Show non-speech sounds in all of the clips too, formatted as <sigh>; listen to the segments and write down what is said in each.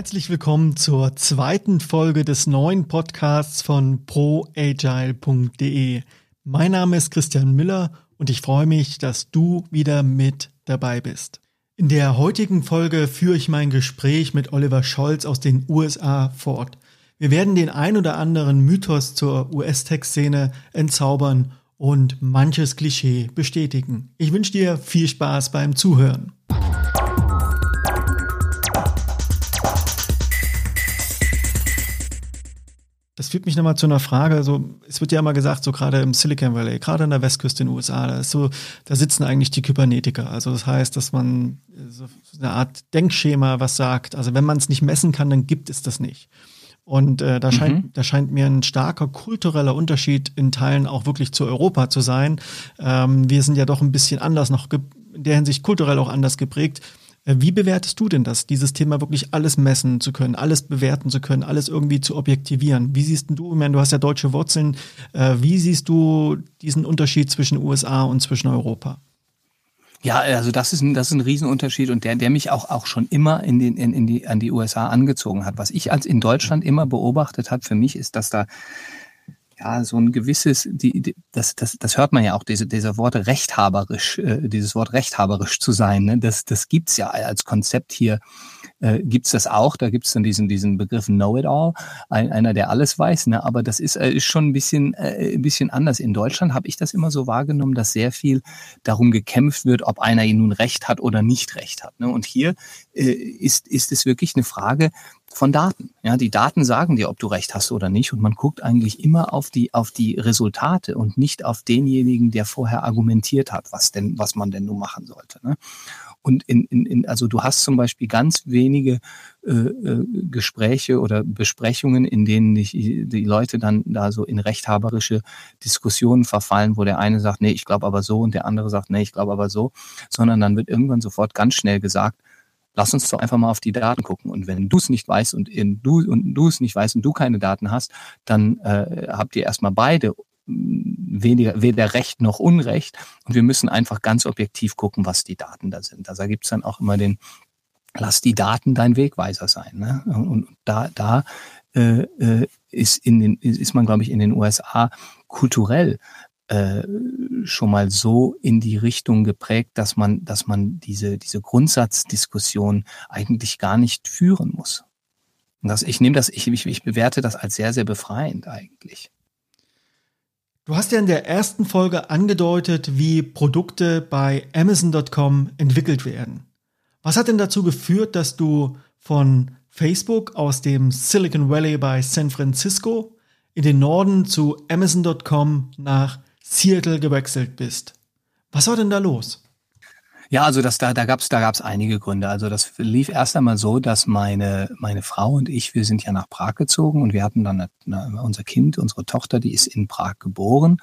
Herzlich willkommen zur zweiten Folge des neuen Podcasts von proagile.de. Mein Name ist Christian Miller und ich freue mich, dass du wieder mit dabei bist. In der heutigen Folge führe ich mein Gespräch mit Oliver Scholz aus den USA fort. Wir werden den ein oder anderen Mythos zur US-Tech-Szene entzaubern und manches Klischee bestätigen. Ich wünsche dir viel Spaß beim Zuhören. Das führt mich nochmal zu einer Frage. So, es wird ja immer gesagt, so gerade im Silicon Valley, gerade in der Westküste in den USA, da so, da sitzen eigentlich die Kybernetiker. Also das heißt, dass man so eine Art Denkschema was sagt. Also wenn man es nicht messen kann, dann gibt es das nicht. Und äh, da, mhm. scheint, da scheint mir ein starker kultureller Unterschied in Teilen auch wirklich zu Europa zu sein. Ähm, wir sind ja doch ein bisschen anders noch in der Hinsicht kulturell auch anders geprägt. Äh, wie bewertest du denn das, dieses Thema wirklich alles messen zu können, alles bewerten zu können, alles irgendwie zu objektivieren? Wie siehst du, ich meine, du hast ja deutsche Wurzeln, äh, wie siehst du diesen Unterschied zwischen USA und zwischen Europa? Ja, also das ist ein, das ist ein Riesenunterschied und der, der mich auch, auch schon immer in den, in, in die, an die USA angezogen hat. Was ich als in Deutschland immer beobachtet hat für mich, ist, dass da ja, so ein gewisses, die, die, das, das, das hört man ja auch, diese, diese Worte rechthaberisch, äh, dieses Wort rechthaberisch zu sein, ne? das, das gibt's ja als Konzept hier äh, gibt's das auch. Da gibt's dann diesen, diesen Begriff Know-it-all, ein, einer, der alles weiß. Ne? Aber das ist, äh, ist schon ein bisschen, äh, ein bisschen anders. In Deutschland habe ich das immer so wahrgenommen, dass sehr viel darum gekämpft wird, ob einer nun Recht hat oder nicht Recht hat. Ne? Und hier äh, ist, ist es wirklich eine Frage, von Daten. Ja, die Daten sagen dir, ob du recht hast oder nicht. Und man guckt eigentlich immer auf die, auf die Resultate und nicht auf denjenigen, der vorher argumentiert hat, was denn, was man denn nun machen sollte. Ne? Und in, in, in, also du hast zum Beispiel ganz wenige äh, äh, Gespräche oder Besprechungen, in denen die, die Leute dann da so in rechthaberische Diskussionen verfallen, wo der eine sagt, nee, ich glaube aber so und der andere sagt, nee, ich glaube aber so, sondern dann wird irgendwann sofort ganz schnell gesagt, lass uns doch einfach mal auf die Daten gucken. Und wenn du es nicht weißt und du und du es nicht weißt und du keine Daten hast, dann äh, habt ihr erstmal beide weniger, weder Recht noch Unrecht. Und wir müssen einfach ganz objektiv gucken, was die Daten da sind. Also da gibt's dann auch immer den, lass die Daten dein Wegweiser sein. Ne? Und da, da äh, äh ist, in den, ist man, glaube ich, in den USA kulturell äh, schon mal so in die Richtung geprägt, dass man, dass man diese, diese Grundsatzdiskussion eigentlich gar nicht führen muss. Und das, ich nehme das, ich, ich, ich bewerte das als sehr, sehr befreiend eigentlich. Du hast ja in der ersten Folge angedeutet, wie Produkte bei Amazon.com entwickelt werden. Was hat denn dazu geführt, dass du von Facebook aus dem Silicon Valley bei San Francisco in den Norden zu Amazon.com nach Seattle gewechselt bist? Was war denn da los? Ja, also das, da, da gab es da gab's einige Gründe. Also das lief erst einmal so, dass meine, meine Frau und ich, wir sind ja nach Prag gezogen und wir hatten dann eine, unser Kind, unsere Tochter, die ist in Prag geboren.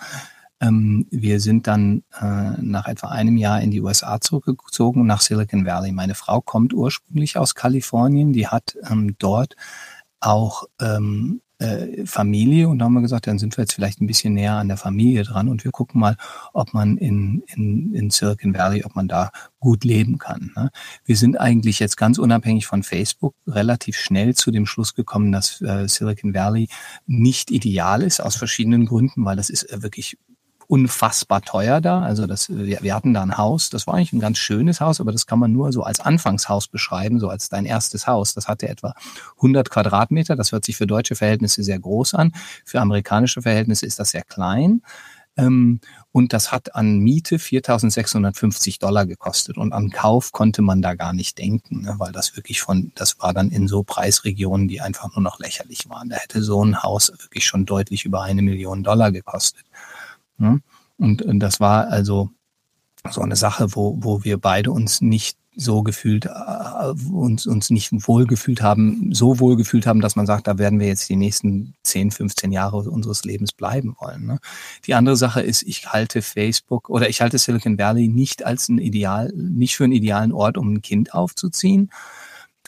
Ähm, wir sind dann äh, nach etwa einem Jahr in die USA zurückgezogen, nach Silicon Valley. Meine Frau kommt ursprünglich aus Kalifornien, die hat ähm, dort auch ähm, äh, Familie und da haben wir gesagt, dann sind wir jetzt vielleicht ein bisschen näher an der Familie dran und wir gucken mal, ob man in, in, in Silicon Valley, ob man da gut leben kann. Ne? Wir sind eigentlich jetzt ganz unabhängig von Facebook relativ schnell zu dem Schluss gekommen, dass äh, Silicon Valley nicht ideal ist aus verschiedenen Gründen, weil das ist äh, wirklich unfassbar teuer da. Also das, wir, wir hatten da ein Haus, das war eigentlich ein ganz schönes Haus, aber das kann man nur so als Anfangshaus beschreiben, so als dein erstes Haus. Das hatte etwa 100 Quadratmeter. Das hört sich für deutsche Verhältnisse sehr groß an. Für amerikanische Verhältnisse ist das sehr klein. Ähm, und das hat an Miete 4.650 Dollar gekostet. Und an Kauf konnte man da gar nicht denken, ne, weil das wirklich von, das war dann in so Preisregionen, die einfach nur noch lächerlich waren. Da hätte so ein Haus wirklich schon deutlich über eine Million Dollar gekostet. Ne? Und, und das war also so eine Sache, wo, wo wir beide uns nicht so gefühlt, äh, uns, uns nicht wohlgefühlt haben, so wohlgefühlt haben, dass man sagt, da werden wir jetzt die nächsten 10, 15 Jahre unseres Lebens bleiben wollen. Ne? Die andere Sache ist, ich halte Facebook oder ich halte Silicon Valley nicht als ein Ideal, nicht für einen idealen Ort, um ein Kind aufzuziehen.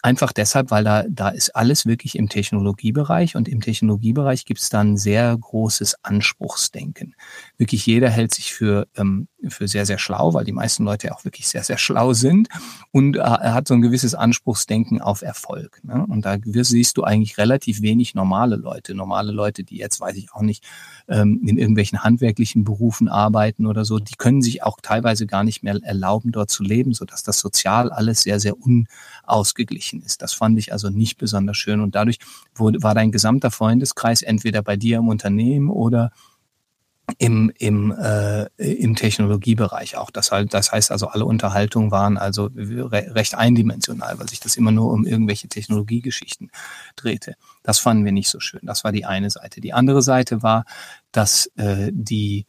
Einfach deshalb, weil da, da ist alles wirklich im Technologiebereich und im Technologiebereich gibt es dann sehr großes Anspruchsdenken. Wirklich jeder hält sich für, ähm, für sehr, sehr schlau, weil die meisten Leute ja auch wirklich sehr, sehr schlau sind und äh, hat so ein gewisses Anspruchsdenken auf Erfolg. Ne? Und da siehst du eigentlich relativ wenig normale Leute. Normale Leute, die jetzt, weiß ich auch nicht, ähm, in irgendwelchen handwerklichen Berufen arbeiten oder so, die können sich auch teilweise gar nicht mehr erlauben, dort zu leben, sodass das sozial alles sehr, sehr unausgeglichen ist. Das fand ich also nicht besonders schön. Und dadurch wurde, war dein gesamter Freundeskreis entweder bei dir im Unternehmen oder im, im, äh, im Technologiebereich auch. Das, halt, das heißt also, alle Unterhaltungen waren also re recht eindimensional, weil sich das immer nur um irgendwelche Technologiegeschichten drehte. Das fanden wir nicht so schön. Das war die eine Seite. Die andere Seite war, dass äh, die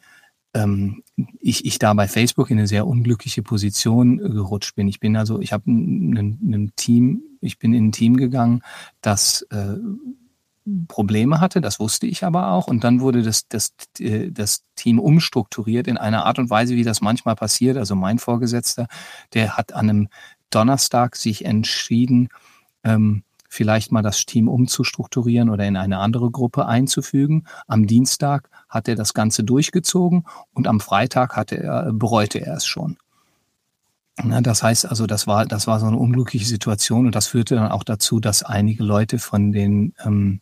ähm, ich, ich da bei Facebook in eine sehr unglückliche Position gerutscht bin. Ich bin also, ich habe ein Team, ich bin in ein Team gegangen, das äh, Probleme hatte, das wusste ich aber auch. Und dann wurde das, das, äh, das Team umstrukturiert in einer Art und Weise, wie das manchmal passiert. Also mein Vorgesetzter, der hat an einem Donnerstag sich entschieden, ähm, vielleicht mal das Team umzustrukturieren oder in eine andere Gruppe einzufügen. Am Dienstag hat er das Ganze durchgezogen und am Freitag hatte er, bereute er es schon. Das heißt also, das war, das war so eine unglückliche Situation und das führte dann auch dazu, dass einige Leute von den ähm,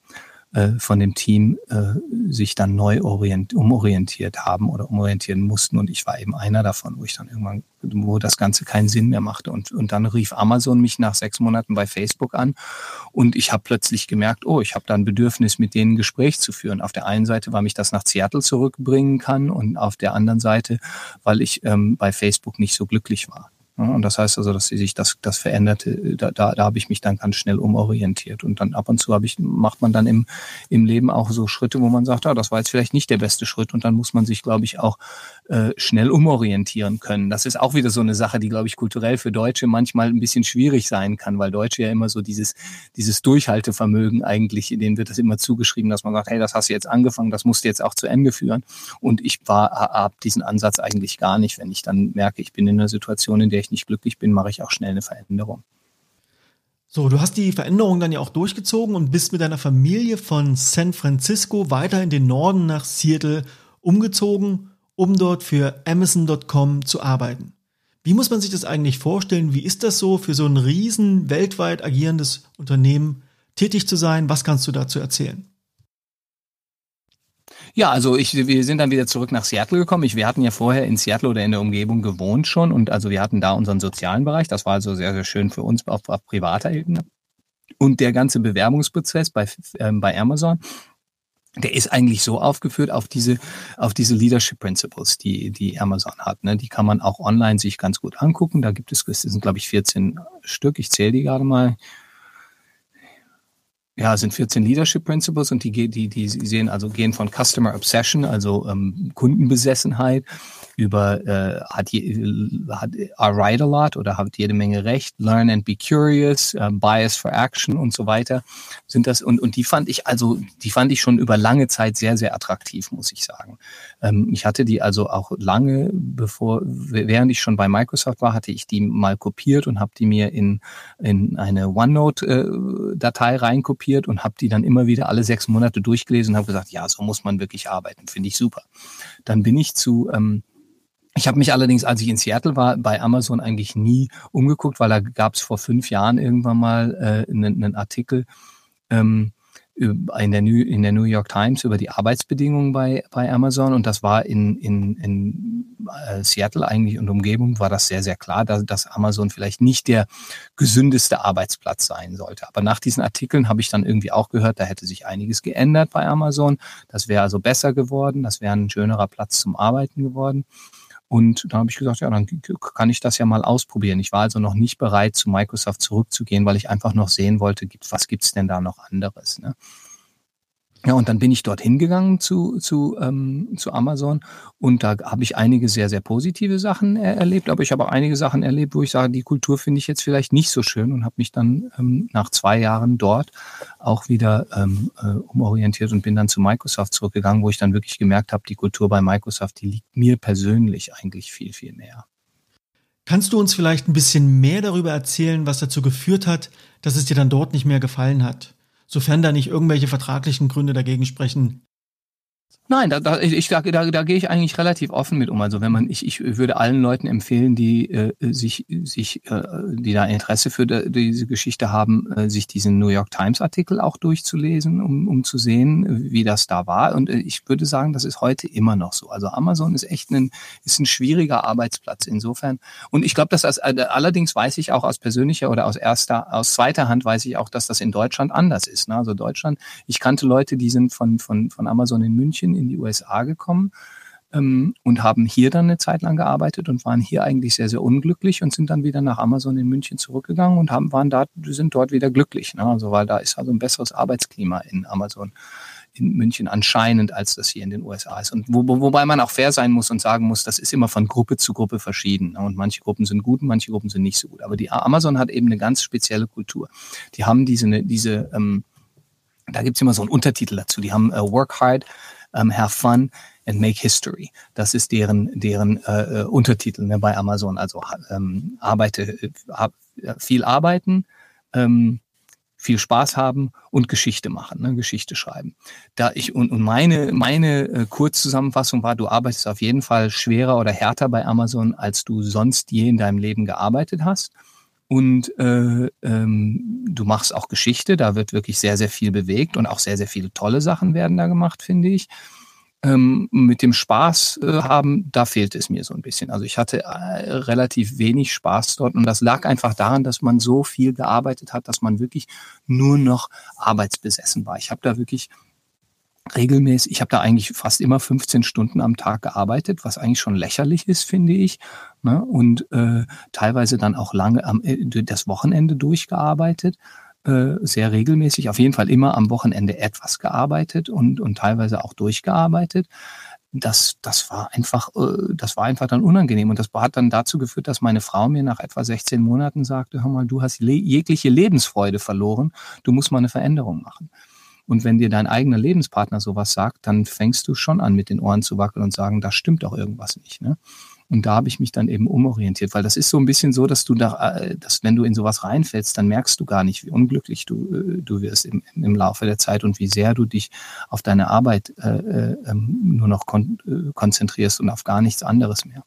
äh, von dem Team äh, sich dann neu orient, umorientiert haben oder umorientieren mussten. Und ich war eben einer davon, wo ich dann irgendwann, wo das Ganze keinen Sinn mehr machte. Und, und dann rief Amazon mich nach sechs Monaten bei Facebook an und ich habe plötzlich gemerkt, oh, ich habe da ein Bedürfnis, mit denen ein Gespräch zu führen. Auf der einen Seite, weil mich das nach Seattle zurückbringen kann und auf der anderen Seite, weil ich ähm, bei Facebook nicht so glücklich war. Und das heißt also, dass sich das, das veränderte, da, da, da habe ich mich dann ganz schnell umorientiert. Und dann ab und zu habe ich, macht man dann im, im Leben auch so Schritte, wo man sagt, ja, das war jetzt vielleicht nicht der beste Schritt. Und dann muss man sich, glaube ich, auch äh, schnell umorientieren können. Das ist auch wieder so eine Sache, die, glaube ich, kulturell für Deutsche manchmal ein bisschen schwierig sein kann, weil Deutsche ja immer so dieses, dieses Durchhaltevermögen eigentlich, denen wird das immer zugeschrieben, dass man sagt, hey, das hast du jetzt angefangen, das musst du jetzt auch zu Ende führen. Und ich war, habe diesen Ansatz eigentlich gar nicht. Wenn ich dann merke, ich bin in einer Situation, in der ich nicht glücklich bin, mache ich auch schnell eine Veränderung. So, du hast die Veränderung dann ja auch durchgezogen und bist mit deiner Familie von San Francisco weiter in den Norden nach Seattle umgezogen, um dort für Amazon.com zu arbeiten. Wie muss man sich das eigentlich vorstellen? Wie ist das so für so ein riesen weltweit agierendes Unternehmen tätig zu sein? Was kannst du dazu erzählen? Ja, also ich, wir sind dann wieder zurück nach Seattle gekommen. Ich, wir hatten ja vorher in Seattle oder in der Umgebung gewohnt schon und also wir hatten da unseren sozialen Bereich. Das war also sehr, sehr schön für uns auf, auf privater Ebene. Und der ganze Bewerbungsprozess bei, äh, bei Amazon, der ist eigentlich so aufgeführt auf diese, auf diese Leadership Principles, die, die Amazon hat. Ne? Die kann man auch online sich ganz gut angucken. Da gibt es, das sind glaube ich 14 Stück. Ich zähle die gerade mal ja, sind 14 Leadership Principles und die, die, die sehen also gehen von Customer Obsession, also ähm, Kundenbesessenheit, über äh, hat, je, hat I write a lot oder hat jede Menge Recht, Learn and be curious, äh, Bias for Action und so weiter sind das und und die fand ich also die fand ich schon über lange Zeit sehr sehr attraktiv, muss ich sagen. Ähm, ich hatte die also auch lange bevor während ich schon bei Microsoft war, hatte ich die mal kopiert und habe die mir in in eine OneNote äh, Datei reinkopiert kopiert und habe die dann immer wieder alle sechs Monate durchgelesen und habe gesagt, ja, so muss man wirklich arbeiten, finde ich super. Dann bin ich zu ähm, ich habe mich allerdings, als ich in Seattle war, bei Amazon eigentlich nie umgeguckt, weil da gab es vor fünf Jahren irgendwann mal äh, einen, einen Artikel, ähm, in der, New, in der New York Times über die Arbeitsbedingungen bei, bei Amazon und das war in, in, in äh, Seattle eigentlich und Umgebung war das sehr, sehr klar, dass, dass Amazon vielleicht nicht der gesündeste Arbeitsplatz sein sollte. Aber nach diesen Artikeln habe ich dann irgendwie auch gehört, da hätte sich einiges geändert bei Amazon. Das wäre also besser geworden, das wäre ein schönerer Platz zum Arbeiten geworden. Und da habe ich gesagt, ja, dann kann ich das ja mal ausprobieren. Ich war also noch nicht bereit, zu Microsoft zurückzugehen, weil ich einfach noch sehen wollte, was gibt's denn da noch anderes. Ne? Ja, und dann bin ich dorthin gegangen zu, zu, ähm, zu Amazon und da habe ich einige sehr, sehr positive Sachen er erlebt, aber ich habe auch einige Sachen erlebt, wo ich sage, die Kultur finde ich jetzt vielleicht nicht so schön und habe mich dann ähm, nach zwei Jahren dort auch wieder ähm, äh, umorientiert und bin dann zu Microsoft zurückgegangen, wo ich dann wirklich gemerkt habe, die Kultur bei Microsoft, die liegt mir persönlich eigentlich viel, viel mehr. Kannst du uns vielleicht ein bisschen mehr darüber erzählen, was dazu geführt hat, dass es dir dann dort nicht mehr gefallen hat? Sofern da nicht irgendwelche vertraglichen Gründe dagegen sprechen, Nein, da, da, ich, da, da, da gehe ich eigentlich relativ offen mit um. Also wenn man, ich, ich würde allen Leuten empfehlen, die äh, sich, sich, äh, die da Interesse für de, diese Geschichte haben, äh, sich diesen New York Times Artikel auch durchzulesen, um, um zu sehen, wie das da war. Und äh, ich würde sagen, das ist heute immer noch so. Also Amazon ist echt ein, ist ein schwieriger Arbeitsplatz insofern. Und ich glaube, dass das äh, allerdings weiß ich auch aus persönlicher oder aus erster, aus zweiter Hand weiß ich auch, dass das in Deutschland anders ist. Ne? Also Deutschland, ich kannte Leute, die sind von, von, von Amazon in München in die USA gekommen ähm, und haben hier dann eine Zeit lang gearbeitet und waren hier eigentlich sehr, sehr unglücklich und sind dann wieder nach Amazon in München zurückgegangen und haben, waren da, sind dort wieder glücklich. Ne? Also weil da ist also ein besseres Arbeitsklima in Amazon in München anscheinend, als das hier in den USA ist. Und wo, wo, wobei man auch fair sein muss und sagen muss, das ist immer von Gruppe zu Gruppe verschieden. Ne? Und manche Gruppen sind gut manche Gruppen sind nicht so gut. Aber die Amazon hat eben eine ganz spezielle Kultur. Die haben diese, diese ähm, da gibt's immer so einen Untertitel dazu. Die haben uh, Work Hard, um, Have Fun and Make History. Das ist deren, deren äh, äh Untertitel ne, bei Amazon. Also ähm, arbeite, äh, viel arbeiten, ähm, viel Spaß haben und Geschichte machen, ne, Geschichte schreiben. Da ich und, und meine meine äh, Kurzzusammenfassung war, du arbeitest auf jeden Fall schwerer oder härter bei Amazon, als du sonst je in deinem Leben gearbeitet hast. Und äh, ähm, du machst auch Geschichte, da wird wirklich sehr, sehr viel bewegt und auch sehr, sehr viele tolle Sachen werden da gemacht, finde ich. Ähm, mit dem Spaß äh, haben, da fehlt es mir so ein bisschen. Also ich hatte äh, relativ wenig Spaß dort und das lag einfach daran, dass man so viel gearbeitet hat, dass man wirklich nur noch arbeitsbesessen war. Ich habe da wirklich regelmäßig, ich habe da eigentlich fast immer 15 Stunden am Tag gearbeitet, was eigentlich schon lächerlich ist, finde ich. Ne? Und äh, teilweise dann auch lange am, äh, das Wochenende durchgearbeitet, äh, sehr regelmäßig, auf jeden Fall immer am Wochenende etwas gearbeitet und, und teilweise auch durchgearbeitet. Das, das war einfach, äh, das war einfach dann unangenehm. Und das hat dann dazu geführt, dass meine Frau mir nach etwa 16 Monaten sagte, hör mal, du hast jegliche Lebensfreude verloren, du musst mal eine Veränderung machen. Und wenn dir dein eigener Lebenspartner sowas sagt, dann fängst du schon an, mit den Ohren zu wackeln und sagen, da stimmt doch irgendwas nicht. Ne? Und da habe ich mich dann eben umorientiert, weil das ist so ein bisschen so, dass du da, äh, dass wenn du in sowas reinfällst, dann merkst du gar nicht, wie unglücklich du, äh, du wirst im, im Laufe der Zeit und wie sehr du dich auf deine Arbeit äh, äh, ähm, nur noch kon konzentrierst und auf gar nichts anderes mehr.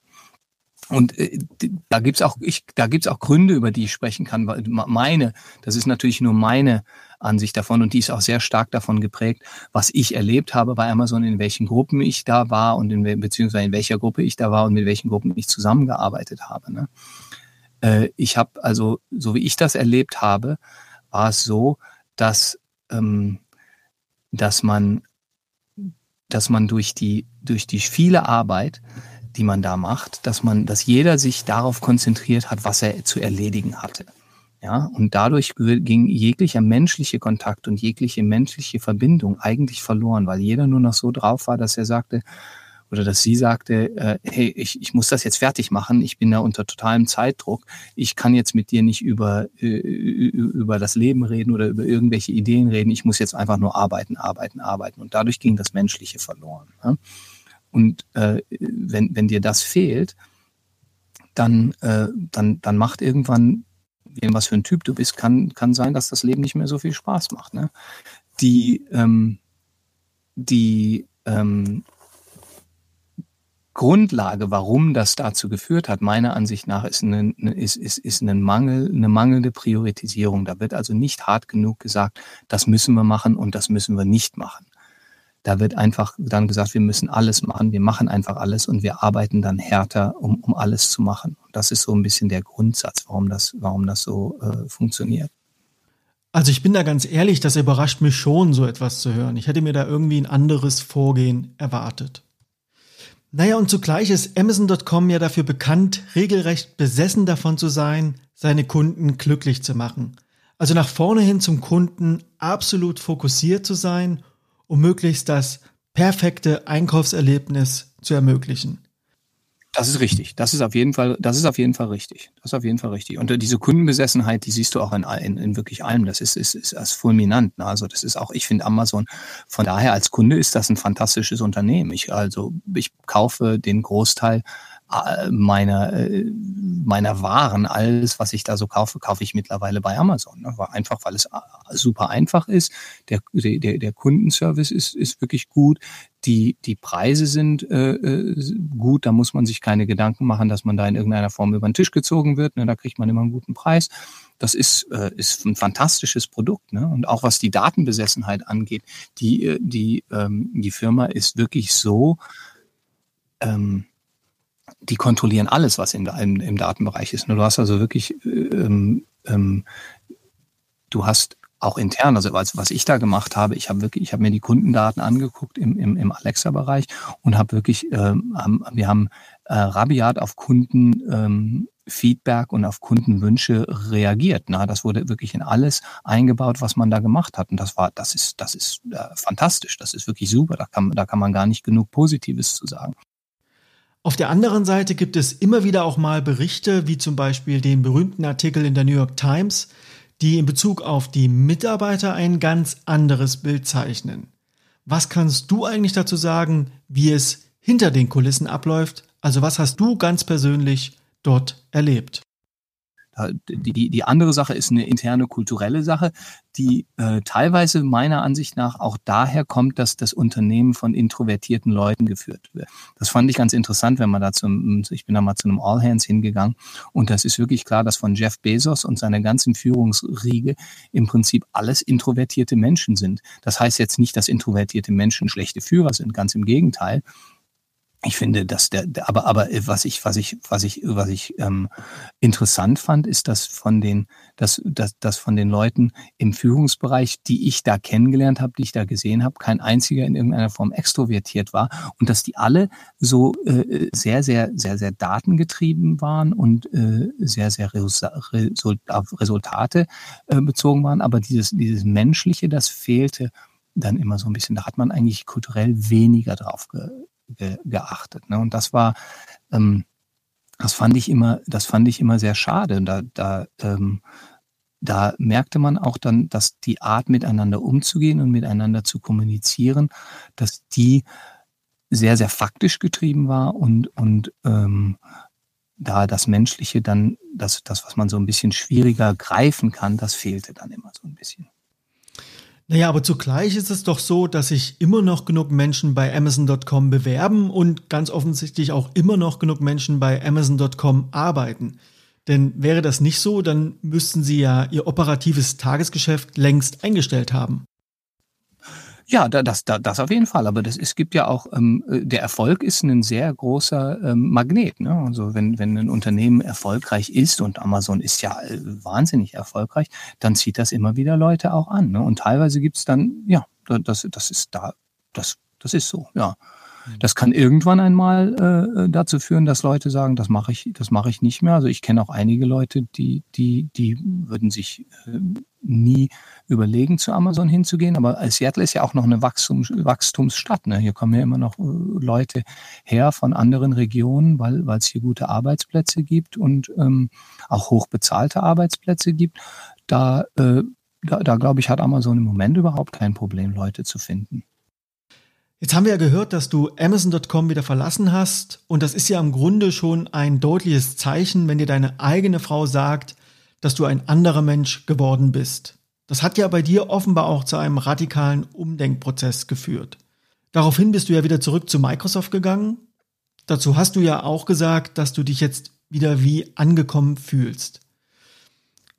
Und äh, da gibt's auch, auch Gründe, über die ich sprechen kann. Weil meine, das ist natürlich nur meine Ansicht davon und die ist auch sehr stark davon geprägt, was ich erlebt habe bei Amazon, in welchen Gruppen ich da war und in, beziehungsweise in welcher Gruppe ich da war und mit welchen Gruppen ich zusammengearbeitet habe. Ne? Äh, ich habe also, so wie ich das erlebt habe, war es so, dass, ähm, dass man, dass man durch die, durch die viele Arbeit, die man da macht, dass man, dass jeder sich darauf konzentriert hat, was er zu erledigen hatte. Ja, und dadurch ging jeglicher menschliche Kontakt und jegliche menschliche Verbindung eigentlich verloren, weil jeder nur noch so drauf war, dass er sagte, oder dass sie sagte, äh, hey, ich, ich muss das jetzt fertig machen, ich bin da unter totalem Zeitdruck, ich kann jetzt mit dir nicht über, über das Leben reden oder über irgendwelche Ideen reden, ich muss jetzt einfach nur arbeiten, arbeiten, arbeiten. Und dadurch ging das Menschliche verloren. Ja? Und äh, wenn, wenn dir das fehlt, dann, äh, dann, dann macht irgendwann wem was für ein Typ du bist, kann, kann sein, dass das Leben nicht mehr so viel Spaß macht. Ne? Die, ähm, die ähm, Grundlage, warum das dazu geführt hat, meiner Ansicht nach, ist, eine, ist, ist, ist eine, Mangel, eine mangelnde Priorisierung. Da wird also nicht hart genug gesagt, das müssen wir machen und das müssen wir nicht machen. Da wird einfach dann gesagt, wir müssen alles machen, wir machen einfach alles und wir arbeiten dann härter, um, um alles zu machen. Und das ist so ein bisschen der Grundsatz, warum das, warum das so äh, funktioniert. Also ich bin da ganz ehrlich, das überrascht mich schon, so etwas zu hören. Ich hätte mir da irgendwie ein anderes Vorgehen erwartet. Naja, und zugleich ist Amazon.com ja dafür bekannt, regelrecht besessen davon zu sein, seine Kunden glücklich zu machen. Also nach vorne hin zum Kunden absolut fokussiert zu sein um möglichst das perfekte Einkaufserlebnis zu ermöglichen. Das ist richtig. Das ist auf jeden Fall, das ist auf jeden Fall richtig. Das ist auf jeden Fall richtig. Und diese Kundenbesessenheit, die siehst du auch in, in, in wirklich allem. Das ist, ist, ist, ist fulminant. Ne? Also das ist auch, ich finde Amazon, von daher als Kunde ist das ein fantastisches Unternehmen. Ich, also, ich kaufe den Großteil äh, meiner, äh, meiner Waren, alles, was ich da so kaufe, kaufe ich mittlerweile bei Amazon. Ne? Einfach, weil es äh, super einfach ist. Der, der, der Kundenservice ist, ist wirklich gut. Die, die Preise sind äh, gut. Da muss man sich keine Gedanken machen, dass man da in irgendeiner Form über den Tisch gezogen wird. Ne? Da kriegt man immer einen guten Preis. Das ist, äh, ist ein fantastisches Produkt. Ne? Und auch was die Datenbesessenheit angeht, die, die, ähm, die Firma ist wirklich so, ähm, die kontrollieren alles, was in, im, im Datenbereich ist. Du hast also wirklich, ähm, ähm, du hast auch intern, also was, was ich da gemacht habe, ich habe wirklich, ich habe mir die Kundendaten angeguckt im, im, im Alexa-Bereich und habe wirklich, ähm, haben, wir haben äh, rabiat auf Kunden ähm, Feedback und auf Kundenwünsche reagiert. Na, das wurde wirklich in alles eingebaut, was man da gemacht hat. Und das war, das ist, das ist äh, fantastisch. Das ist wirklich super. Da kann, da kann man gar nicht genug Positives zu sagen. Auf der anderen Seite gibt es immer wieder auch mal Berichte, wie zum Beispiel den berühmten Artikel in der New York Times, die in Bezug auf die Mitarbeiter ein ganz anderes Bild zeichnen. Was kannst du eigentlich dazu sagen, wie es hinter den Kulissen abläuft? Also was hast du ganz persönlich dort erlebt? Die, die, die andere Sache ist eine interne kulturelle Sache, die äh, teilweise meiner Ansicht nach auch daher kommt, dass das Unternehmen von introvertierten Leuten geführt wird. Das fand ich ganz interessant, wenn man da zum, ich bin da mal zu einem All Hands hingegangen und das ist wirklich klar, dass von Jeff Bezos und seiner ganzen Führungsriege im Prinzip alles introvertierte Menschen sind. Das heißt jetzt nicht, dass introvertierte Menschen schlechte Führer sind, ganz im Gegenteil ich finde, dass der, aber aber äh, was ich was ich was ich was ich ähm, interessant fand, ist, dass von den dass, dass dass von den Leuten im Führungsbereich, die ich da kennengelernt habe, die ich da gesehen habe, kein einziger in irgendeiner Form extrovertiert war und dass die alle so äh, sehr sehr sehr sehr datengetrieben waren und äh, sehr sehr auf Resultate äh, bezogen waren, aber dieses dieses menschliche, das fehlte dann immer so ein bisschen. Da hat man eigentlich kulturell weniger drauf ge ge, geachtet. Ne? Und das war, ähm, das fand ich immer, das fand ich immer sehr schade. Da, da, ähm, da merkte man auch dann, dass die Art miteinander umzugehen und miteinander zu kommunizieren, dass die sehr, sehr faktisch getrieben war und, und ähm, da das Menschliche dann, das, das, was man so ein bisschen schwieriger greifen kann, das fehlte dann immer so ein bisschen. Naja, aber zugleich ist es doch so, dass sich immer noch genug Menschen bei Amazon.com bewerben und ganz offensichtlich auch immer noch genug Menschen bei Amazon.com arbeiten. Denn wäre das nicht so, dann müssten sie ja ihr operatives Tagesgeschäft längst eingestellt haben. Ja, das, das, das auf jeden Fall. Aber das, es gibt ja auch, ähm, äh, der Erfolg ist ein sehr großer ähm, Magnet. Ne? Also wenn, wenn ein Unternehmen erfolgreich ist und Amazon ist ja äh, wahnsinnig erfolgreich, dann zieht das immer wieder Leute auch an. Ne? Und teilweise gibt's dann, ja, das, das ist da, das, das ist so, ja. Das kann irgendwann einmal äh, dazu führen, dass Leute sagen, das mache ich, das mache ich nicht mehr. Also ich kenne auch einige Leute, die, die, die würden sich äh, nie überlegen, zu Amazon hinzugehen. Aber Seattle ist ja auch noch eine Wachstum, Wachstumsstadt. Ne? Hier kommen ja immer noch äh, Leute her von anderen Regionen, weil weil es hier gute Arbeitsplätze gibt und ähm, auch hochbezahlte Arbeitsplätze gibt. Da, äh, da, da glaube ich, hat Amazon im Moment überhaupt kein Problem, Leute zu finden. Jetzt haben wir ja gehört, dass du Amazon.com wieder verlassen hast und das ist ja im Grunde schon ein deutliches Zeichen, wenn dir deine eigene Frau sagt, dass du ein anderer Mensch geworden bist. Das hat ja bei dir offenbar auch zu einem radikalen Umdenkprozess geführt. Daraufhin bist du ja wieder zurück zu Microsoft gegangen. Dazu hast du ja auch gesagt, dass du dich jetzt wieder wie angekommen fühlst.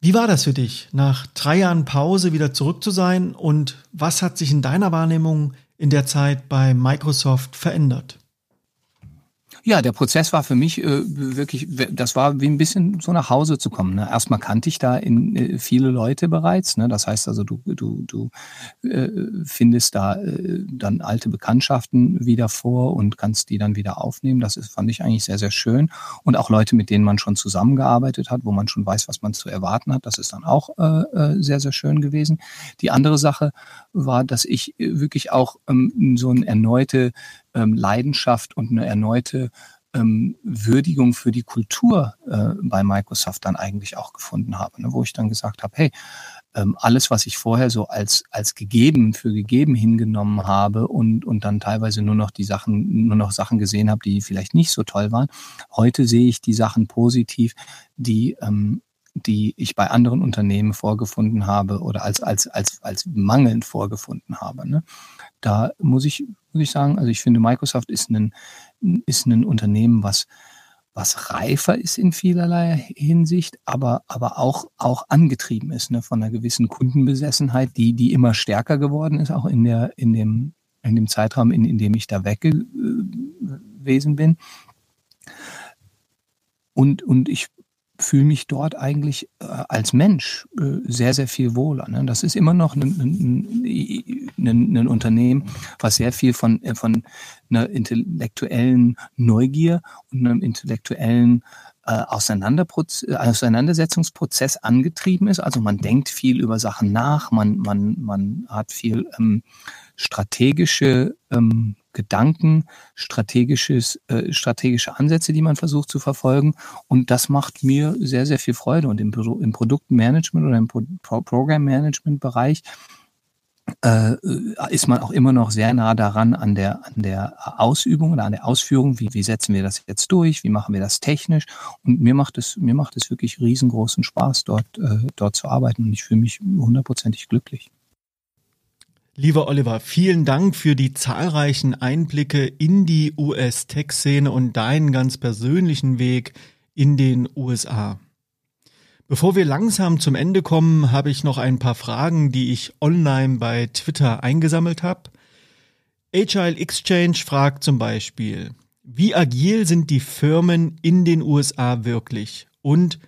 Wie war das für dich, nach drei Jahren Pause wieder zurück zu sein und was hat sich in deiner Wahrnehmung in der Zeit bei Microsoft verändert? Ja, der Prozess war für mich äh, wirklich, das war wie ein bisschen so nach Hause zu kommen. Ne? Erstmal kannte ich da in, äh, viele Leute bereits. Ne? Das heißt also, du, du, du äh, findest da äh, dann alte Bekanntschaften wieder vor und kannst die dann wieder aufnehmen. Das ist, fand ich eigentlich sehr, sehr schön. Und auch Leute, mit denen man schon zusammengearbeitet hat, wo man schon weiß, was man zu erwarten hat. Das ist dann auch äh, äh sehr, sehr schön gewesen. Die andere Sache war, dass ich äh, wirklich auch ähm, so eine erneute ähm, Leidenschaft und eine erneute ähm, Würdigung für die Kultur äh, bei Microsoft dann eigentlich auch gefunden habe, ne, wo ich dann gesagt habe, hey, ähm, alles, was ich vorher so als, als gegeben, für gegeben hingenommen habe und, und dann teilweise nur noch die Sachen, nur noch Sachen gesehen habe, die vielleicht nicht so toll waren. Heute sehe ich die Sachen positiv, die, ähm, die ich bei anderen Unternehmen vorgefunden habe oder als, als, als, als mangelnd vorgefunden habe. Ne? Da muss ich, muss ich sagen, also ich finde, Microsoft ist ein, ist ein Unternehmen, was, was reifer ist in vielerlei Hinsicht, aber, aber auch, auch angetrieben ist ne, von einer gewissen Kundenbesessenheit, die, die immer stärker geworden ist, auch in, der, in, dem, in dem Zeitraum, in, in dem ich da weg gewesen bin. Und, und ich fühle mich dort eigentlich äh, als Mensch äh, sehr, sehr viel wohler. Ne? Das ist immer noch ein, Unternehmen, was sehr viel von, äh, von einer intellektuellen Neugier und einem intellektuellen äh, Auseinandersetzungsprozess angetrieben ist. Also man denkt viel über Sachen nach, man, man, man hat viel ähm, strategische ähm, Gedanken, strategisches, äh, strategische Ansätze, die man versucht zu verfolgen. Und das macht mir sehr, sehr viel Freude. Und im, im Produktmanagement oder im Pro Pro Programmmanagement-Bereich äh, ist man auch immer noch sehr nah daran an der, an der Ausübung oder an der Ausführung. Wie, wie setzen wir das jetzt durch? Wie machen wir das technisch? Und mir macht es, mir macht es wirklich riesengroßen Spaß, dort, äh, dort zu arbeiten. Und ich fühle mich hundertprozentig glücklich. Lieber Oliver, vielen Dank für die zahlreichen Einblicke in die US-Tech-Szene und deinen ganz persönlichen Weg in den USA. Bevor wir langsam zum Ende kommen, habe ich noch ein paar Fragen, die ich online bei Twitter eingesammelt habe. Agile Exchange fragt zum Beispiel, wie agil sind die Firmen in den USA wirklich? Und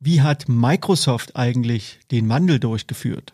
wie hat Microsoft eigentlich den Wandel durchgeführt?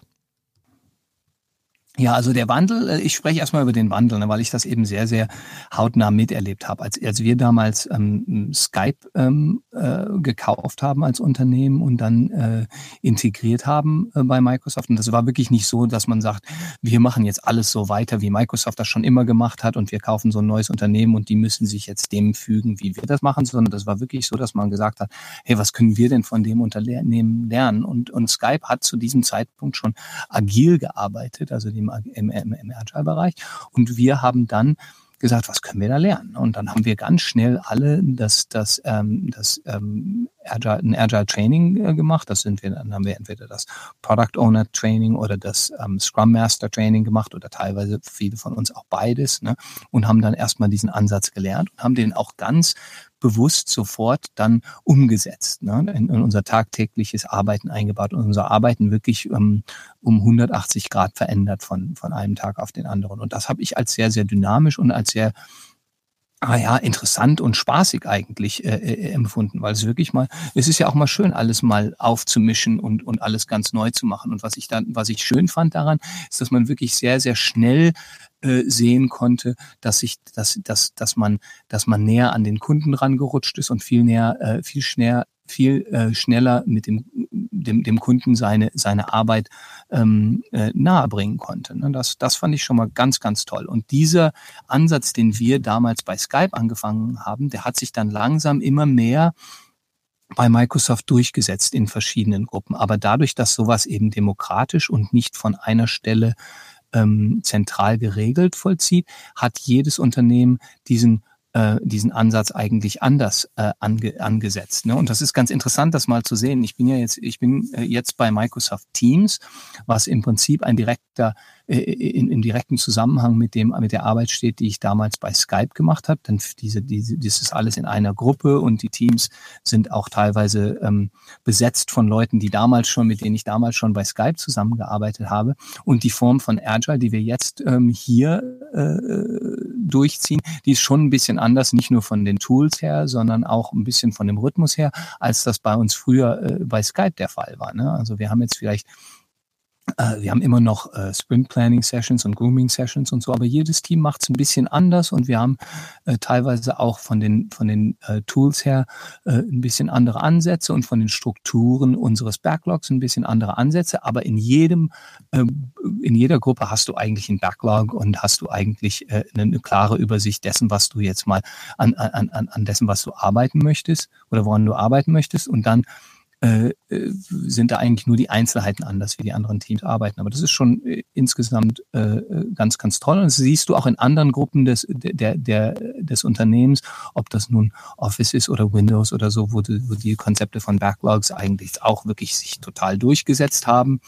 Ja, also der Wandel, äh, ich spreche erstmal über den Wandel, ne, weil ich das eben sehr, sehr hautnah miterlebt habe. Als, als wir damals ähm, Skype ähm, äh, gekauft haben als Unternehmen und dann äh, integriert haben äh, bei Microsoft. Und das war wirklich nicht so, dass man sagt, wir machen jetzt alles so weiter, wie Microsoft das schon immer gemacht hat und wir kaufen so ein neues Unternehmen und die müssen sich jetzt dem fügen, wie wir das machen, sondern das war wirklich so, dass man gesagt hat, hey, was können wir denn von dem Unternehmen lernen? Und, und Skype hat zu diesem Zeitpunkt schon agil gearbeitet, also die im, im, im Agile-Bereich. Und wir haben dann gesagt, was können wir da lernen? Und dann haben wir ganz schnell alle das, das, ähm, das ähm, Agile, ein Agile Training äh, gemacht. Das sind wir, dann haben wir entweder das Product Owner Training oder das ähm, Scrum Master Training gemacht oder teilweise viele von uns auch beides. Ne? Und haben dann erstmal diesen Ansatz gelernt und haben den auch ganz bewusst sofort dann umgesetzt, ne, in, in unser tagtägliches Arbeiten eingebaut und unser Arbeiten wirklich ähm, um 180 Grad verändert von, von einem Tag auf den anderen. Und das habe ich als sehr, sehr dynamisch und als sehr ah ja, interessant und spaßig eigentlich äh, äh, empfunden, weil es wirklich mal, es ist ja auch mal schön, alles mal aufzumischen und, und alles ganz neu zu machen. Und was ich dann, was ich schön fand daran, ist, dass man wirklich sehr, sehr schnell äh, sehen konnte, dass sich, dass, dass, dass man, dass man näher an den Kunden rangerutscht ist und viel näher, äh, viel schneller, viel äh, schneller mit dem, dem, dem Kunden seine, seine Arbeit ähm, äh, nahebringen konnte. Ne? Das, das fand ich schon mal ganz, ganz toll. Und dieser Ansatz, den wir damals bei Skype angefangen haben, der hat sich dann langsam immer mehr bei Microsoft durchgesetzt in verschiedenen Gruppen. Aber dadurch, dass sowas eben demokratisch und nicht von einer Stelle ähm, zentral geregelt vollzieht, hat jedes Unternehmen diesen äh, diesen Ansatz eigentlich anders äh, ange, angesetzt. Ne? Und das ist ganz interessant, das mal zu sehen. Ich bin ja jetzt, ich bin äh, jetzt bei Microsoft Teams, was im Prinzip ein direkter äh, in, im direkten Zusammenhang mit dem mit der Arbeit steht, die ich damals bei Skype gemacht habe. Denn diese, diese, das ist alles in einer Gruppe und die Teams sind auch teilweise ähm, besetzt von Leuten, die damals schon, mit denen ich damals schon bei Skype zusammengearbeitet habe. Und die Form von Agile, die wir jetzt ähm, hier äh, durchziehen, die ist schon ein bisschen anders, nicht nur von den Tools her, sondern auch ein bisschen von dem Rhythmus her, als das bei uns früher äh, bei Skype der Fall war. Ne? Also wir haben jetzt vielleicht wir haben immer noch äh, Sprint Planning Sessions und Grooming Sessions und so, aber jedes Team macht es ein bisschen anders und wir haben äh, teilweise auch von den, von den äh, Tools her äh, ein bisschen andere Ansätze und von den Strukturen unseres Backlogs ein bisschen andere Ansätze, aber in jedem, äh, in jeder Gruppe hast du eigentlich einen Backlog und hast du eigentlich äh, eine, eine klare Übersicht dessen, was du jetzt mal an, an, an dessen, was du arbeiten möchtest oder woran du arbeiten möchtest und dann äh, äh, sind da eigentlich nur die Einzelheiten anders, wie die anderen Teams arbeiten. Aber das ist schon äh, insgesamt ganz, ganz toll. Und das siehst du auch in anderen Gruppen des, der, der, des Unternehmens, ob das nun Office ist oder Windows oder so, wo die, wo die Konzepte von Backlogs eigentlich auch wirklich sich total durchgesetzt haben.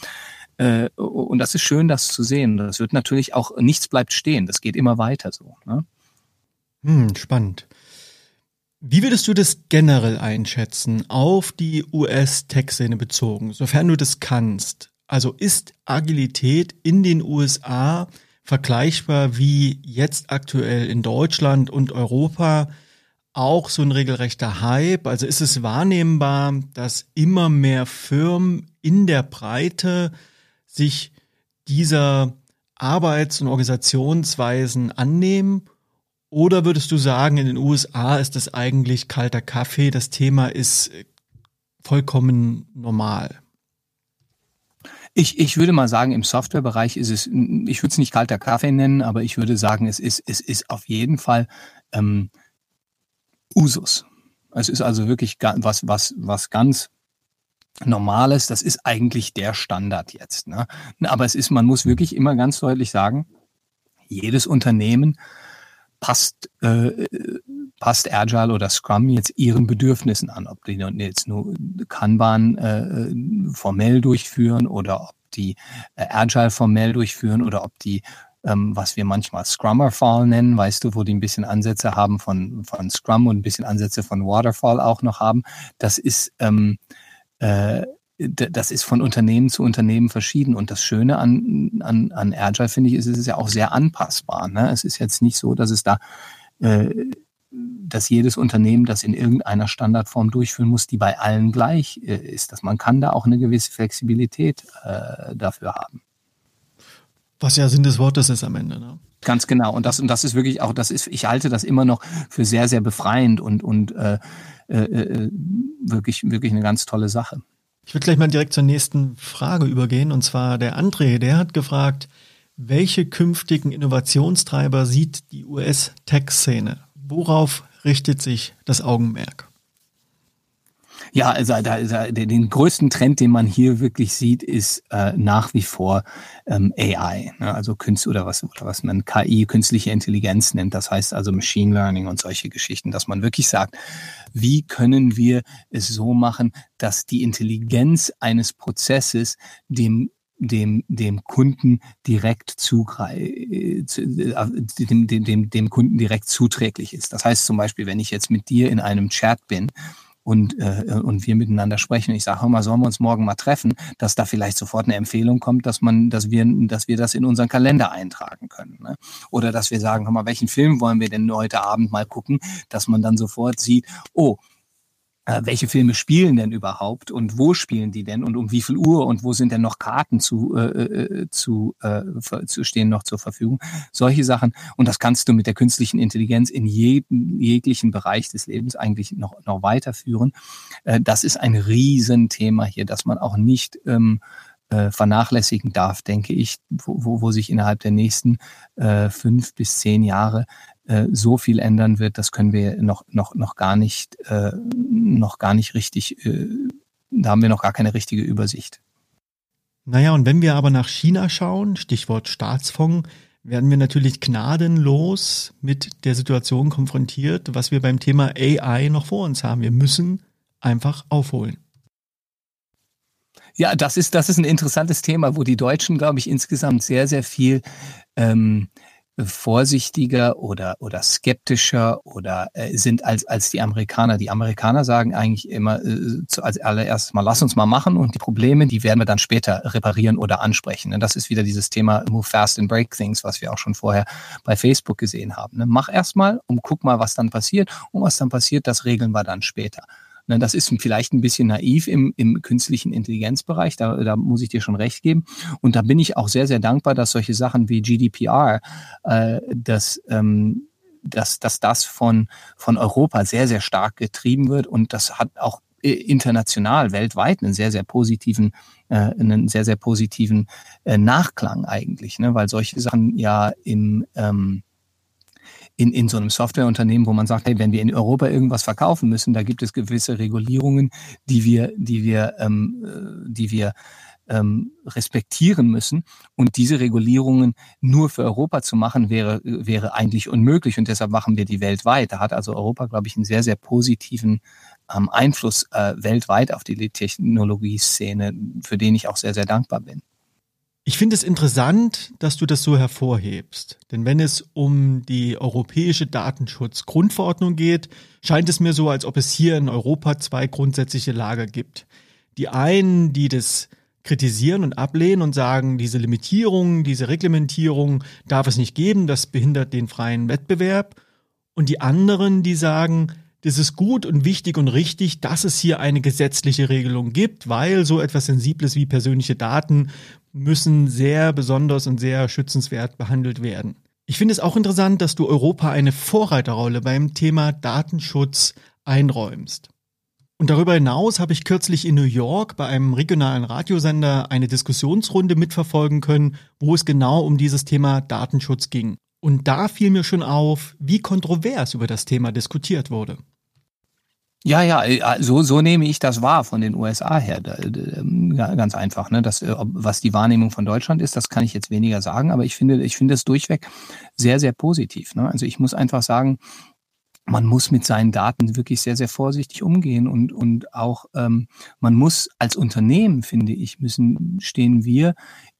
Und das ist schön, das zu sehen. Das wird natürlich auch, nichts bleibt stehen. Das geht immer weiter so. Ne? Hm, spannend. Wie würdest du das generell einschätzen auf die US-Tech-Szene bezogen, sofern du das kannst? Also ist Agilität in den USA vergleichbar wie jetzt aktuell in Deutschland und Europa auch so ein regelrechter Hype? Also ist es wahrnehmbar, dass immer mehr Firmen in der Breite sich dieser Arbeits- und Organisationsweisen annehmen oder würdest du sagen, in den USA ist das eigentlich kalter Kaffee, das Thema ist äh, vollkommen normal? Ich, ich würde mal sagen, im Softwarebereich ist es, ich würde es nicht kalter Kaffee nennen, aber ich würde sagen, es ist, es ist auf jeden Fall ähm, Usus. Es ist also wirklich was, was, was ganz Normales. Das ist eigentlich der Standard jetzt. Ne? Aber es ist, man muss wirklich immer ganz deutlich sagen, jedes Unternehmen passt, äh, passt Agile oder Scrum jetzt ihren Bedürfnissen an, ob die jetzt nur Kanban äh, formell durchführen oder ob die äh, Agile formell durchführen oder ob die ähm, was wir manchmal Scrummerfall nennen, weißt du, wo die ein bisschen Ansätze haben von, von Scrum und ein bisschen Ansätze von Waterfall auch noch haben. Das ist ähm, äh, das ist von Unternehmen zu Unternehmen verschieden. Und das Schöne an, an, an Agile, finde ich, ist, es ist ja auch sehr anpassbar. Ne? Es ist jetzt nicht so, dass es da, äh, dass jedes Unternehmen das in irgendeiner Standardform durchführen muss, die bei allen gleich äh, ist. Dass man kann da auch eine gewisse Flexibilität äh, dafür haben. Was ja Sinn des Wortes ist am Ende. Ne? Ganz genau. Und das, und das ist wirklich auch, das ist, ich halte das immer noch für sehr, sehr befreiend und, und äh, äh, äh wirklich, wirklich eine ganz tolle Sache. Ich würde gleich mal direkt zur nächsten Frage übergehen. Und zwar der André, der hat gefragt, welche künftigen Innovationstreiber sieht die US-Tech-Szene? Worauf richtet sich das Augenmerk? Ja, also da, da, den größten Trend, den man hier wirklich sieht, ist äh, nach wie vor ähm, AI, ne? also Künst oder was oder was man KI, künstliche Intelligenz nennt. Das heißt also Machine Learning und solche Geschichten, dass man wirklich sagt, wie können wir es so machen, dass die Intelligenz eines Prozesses dem dem, dem Kunden direkt zugreif, äh, dem, dem, dem Kunden direkt zuträglich ist. Das heißt zum Beispiel, wenn ich jetzt mit dir in einem Chat bin und, äh, und wir miteinander sprechen. Ich sage, mal, sollen wir uns morgen mal treffen, dass da vielleicht sofort eine Empfehlung kommt, dass man, dass wir, dass wir das in unseren Kalender eintragen können. Ne? Oder dass wir sagen, hör mal, welchen Film wollen wir denn heute Abend mal gucken, dass man dann sofort sieht, oh, äh, welche Filme spielen denn überhaupt und wo spielen die denn und um wie viel Uhr und wo sind denn noch Karten zu, äh, äh zu, äh, zu stehen noch zur Verfügung. Solche Sachen. Und das kannst du mit der künstlichen Intelligenz in jedem, jeglichen Bereich des Lebens eigentlich noch, noch weiterführen. Äh, das ist ein Riesenthema hier, dass man auch nicht ähm, äh, vernachlässigen darf, denke ich, wo, wo, wo sich innerhalb der nächsten äh, fünf bis zehn Jahre äh, so viel ändern wird, das können wir noch, noch, noch gar nicht, äh, noch gar nicht richtig, äh, da haben wir noch gar keine richtige Übersicht. Naja, und wenn wir aber nach China schauen, Stichwort Staatsfonds, werden wir natürlich gnadenlos mit der Situation konfrontiert, was wir beim Thema AI noch vor uns haben. Wir müssen einfach aufholen. Ja, das ist, das ist ein interessantes Thema, wo die Deutschen, glaube ich, insgesamt sehr, sehr viel ähm, vorsichtiger oder, oder skeptischer oder äh, sind als, als die Amerikaner. Die Amerikaner sagen eigentlich immer äh, zu, als allererstes mal, lass uns mal machen und die Probleme, die werden wir dann später reparieren oder ansprechen. Und das ist wieder dieses Thema Move Fast and Break Things, was wir auch schon vorher bei Facebook gesehen haben. Ne? Mach erstmal und guck mal, was dann passiert. Und was dann passiert, das regeln wir dann später. Ne, das ist vielleicht ein bisschen naiv im, im künstlichen Intelligenzbereich, da, da muss ich dir schon recht geben. Und da bin ich auch sehr, sehr dankbar, dass solche Sachen wie GDPR, äh, dass, ähm, dass, dass das von, von Europa sehr, sehr stark getrieben wird. Und das hat auch international, weltweit einen sehr, sehr positiven, äh, einen sehr, sehr positiven äh, Nachklang eigentlich, ne? weil solche Sachen ja im ähm, in, in so einem Softwareunternehmen, wo man sagt, hey, wenn wir in Europa irgendwas verkaufen müssen, da gibt es gewisse Regulierungen, die wir, die wir, ähm, äh, die wir ähm, respektieren müssen. Und diese Regulierungen nur für Europa zu machen, wäre, wäre eigentlich unmöglich. Und deshalb machen wir die weltweit. Da hat also Europa, glaube ich, einen sehr, sehr positiven ähm, Einfluss äh, weltweit auf die Technologieszene, für den ich auch sehr, sehr dankbar bin. Ich finde es interessant, dass du das so hervorhebst. Denn wenn es um die europäische Datenschutzgrundverordnung geht, scheint es mir so, als ob es hier in Europa zwei grundsätzliche Lager gibt. Die einen, die das kritisieren und ablehnen und sagen, diese Limitierung, diese Reglementierung darf es nicht geben, das behindert den freien Wettbewerb. Und die anderen, die sagen, das ist gut und wichtig und richtig, dass es hier eine gesetzliche Regelung gibt, weil so etwas Sensibles wie persönliche Daten müssen sehr besonders und sehr schützenswert behandelt werden. Ich finde es auch interessant, dass du Europa eine Vorreiterrolle beim Thema Datenschutz einräumst. Und darüber hinaus habe ich kürzlich in New York bei einem regionalen Radiosender eine Diskussionsrunde mitverfolgen können, wo es genau um dieses Thema Datenschutz ging. Und da fiel mir schon auf, wie kontrovers über das Thema diskutiert wurde. Ja, ja, äh, so, so nehme ich das wahr von den USA her. Ähm, ganz einfach. Ne? Das, äh, was die Wahrnehmung von Deutschland ist, das kann ich jetzt weniger sagen, aber ich finde, ich finde es durchweg sehr, sehr positiv. Ne? Also ich muss einfach sagen, man muss mit seinen Daten wirklich sehr, sehr vorsichtig umgehen und, und auch ähm, man muss als Unternehmen, finde ich, müssen, stehen wir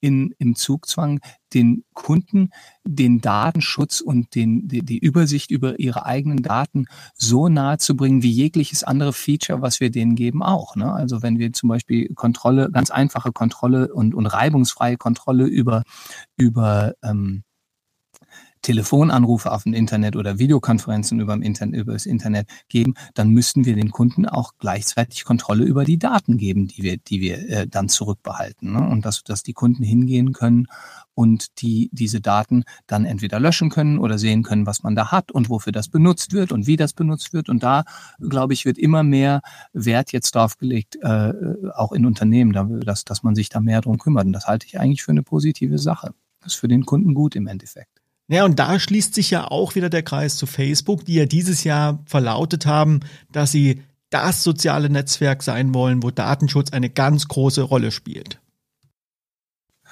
in, im Zugzwang, den Kunden den Datenschutz und den, die, die Übersicht über ihre eigenen Daten so nahe zu bringen, wie jegliches andere Feature, was wir denen geben, auch. Ne? Also wenn wir zum Beispiel Kontrolle, ganz einfache Kontrolle und, und reibungsfreie Kontrolle über, über ähm, Telefonanrufe auf dem Internet oder Videokonferenzen über, Internet, über das Internet geben, dann müssten wir den Kunden auch gleichzeitig Kontrolle über die Daten geben, die wir, die wir äh, dann zurückbehalten. Ne? Und dass, dass die Kunden hingehen können und die diese Daten dann entweder löschen können oder sehen können, was man da hat und wofür das benutzt wird und wie das benutzt wird. Und da, glaube ich, wird immer mehr Wert jetzt drauf gelegt, äh, auch in Unternehmen, dass, dass man sich da mehr drum kümmert. Und das halte ich eigentlich für eine positive Sache. Das ist für den Kunden gut im Endeffekt. Ja, und da schließt sich ja auch wieder der Kreis zu Facebook, die ja dieses Jahr verlautet haben, dass sie das soziale Netzwerk sein wollen, wo Datenschutz eine ganz große Rolle spielt.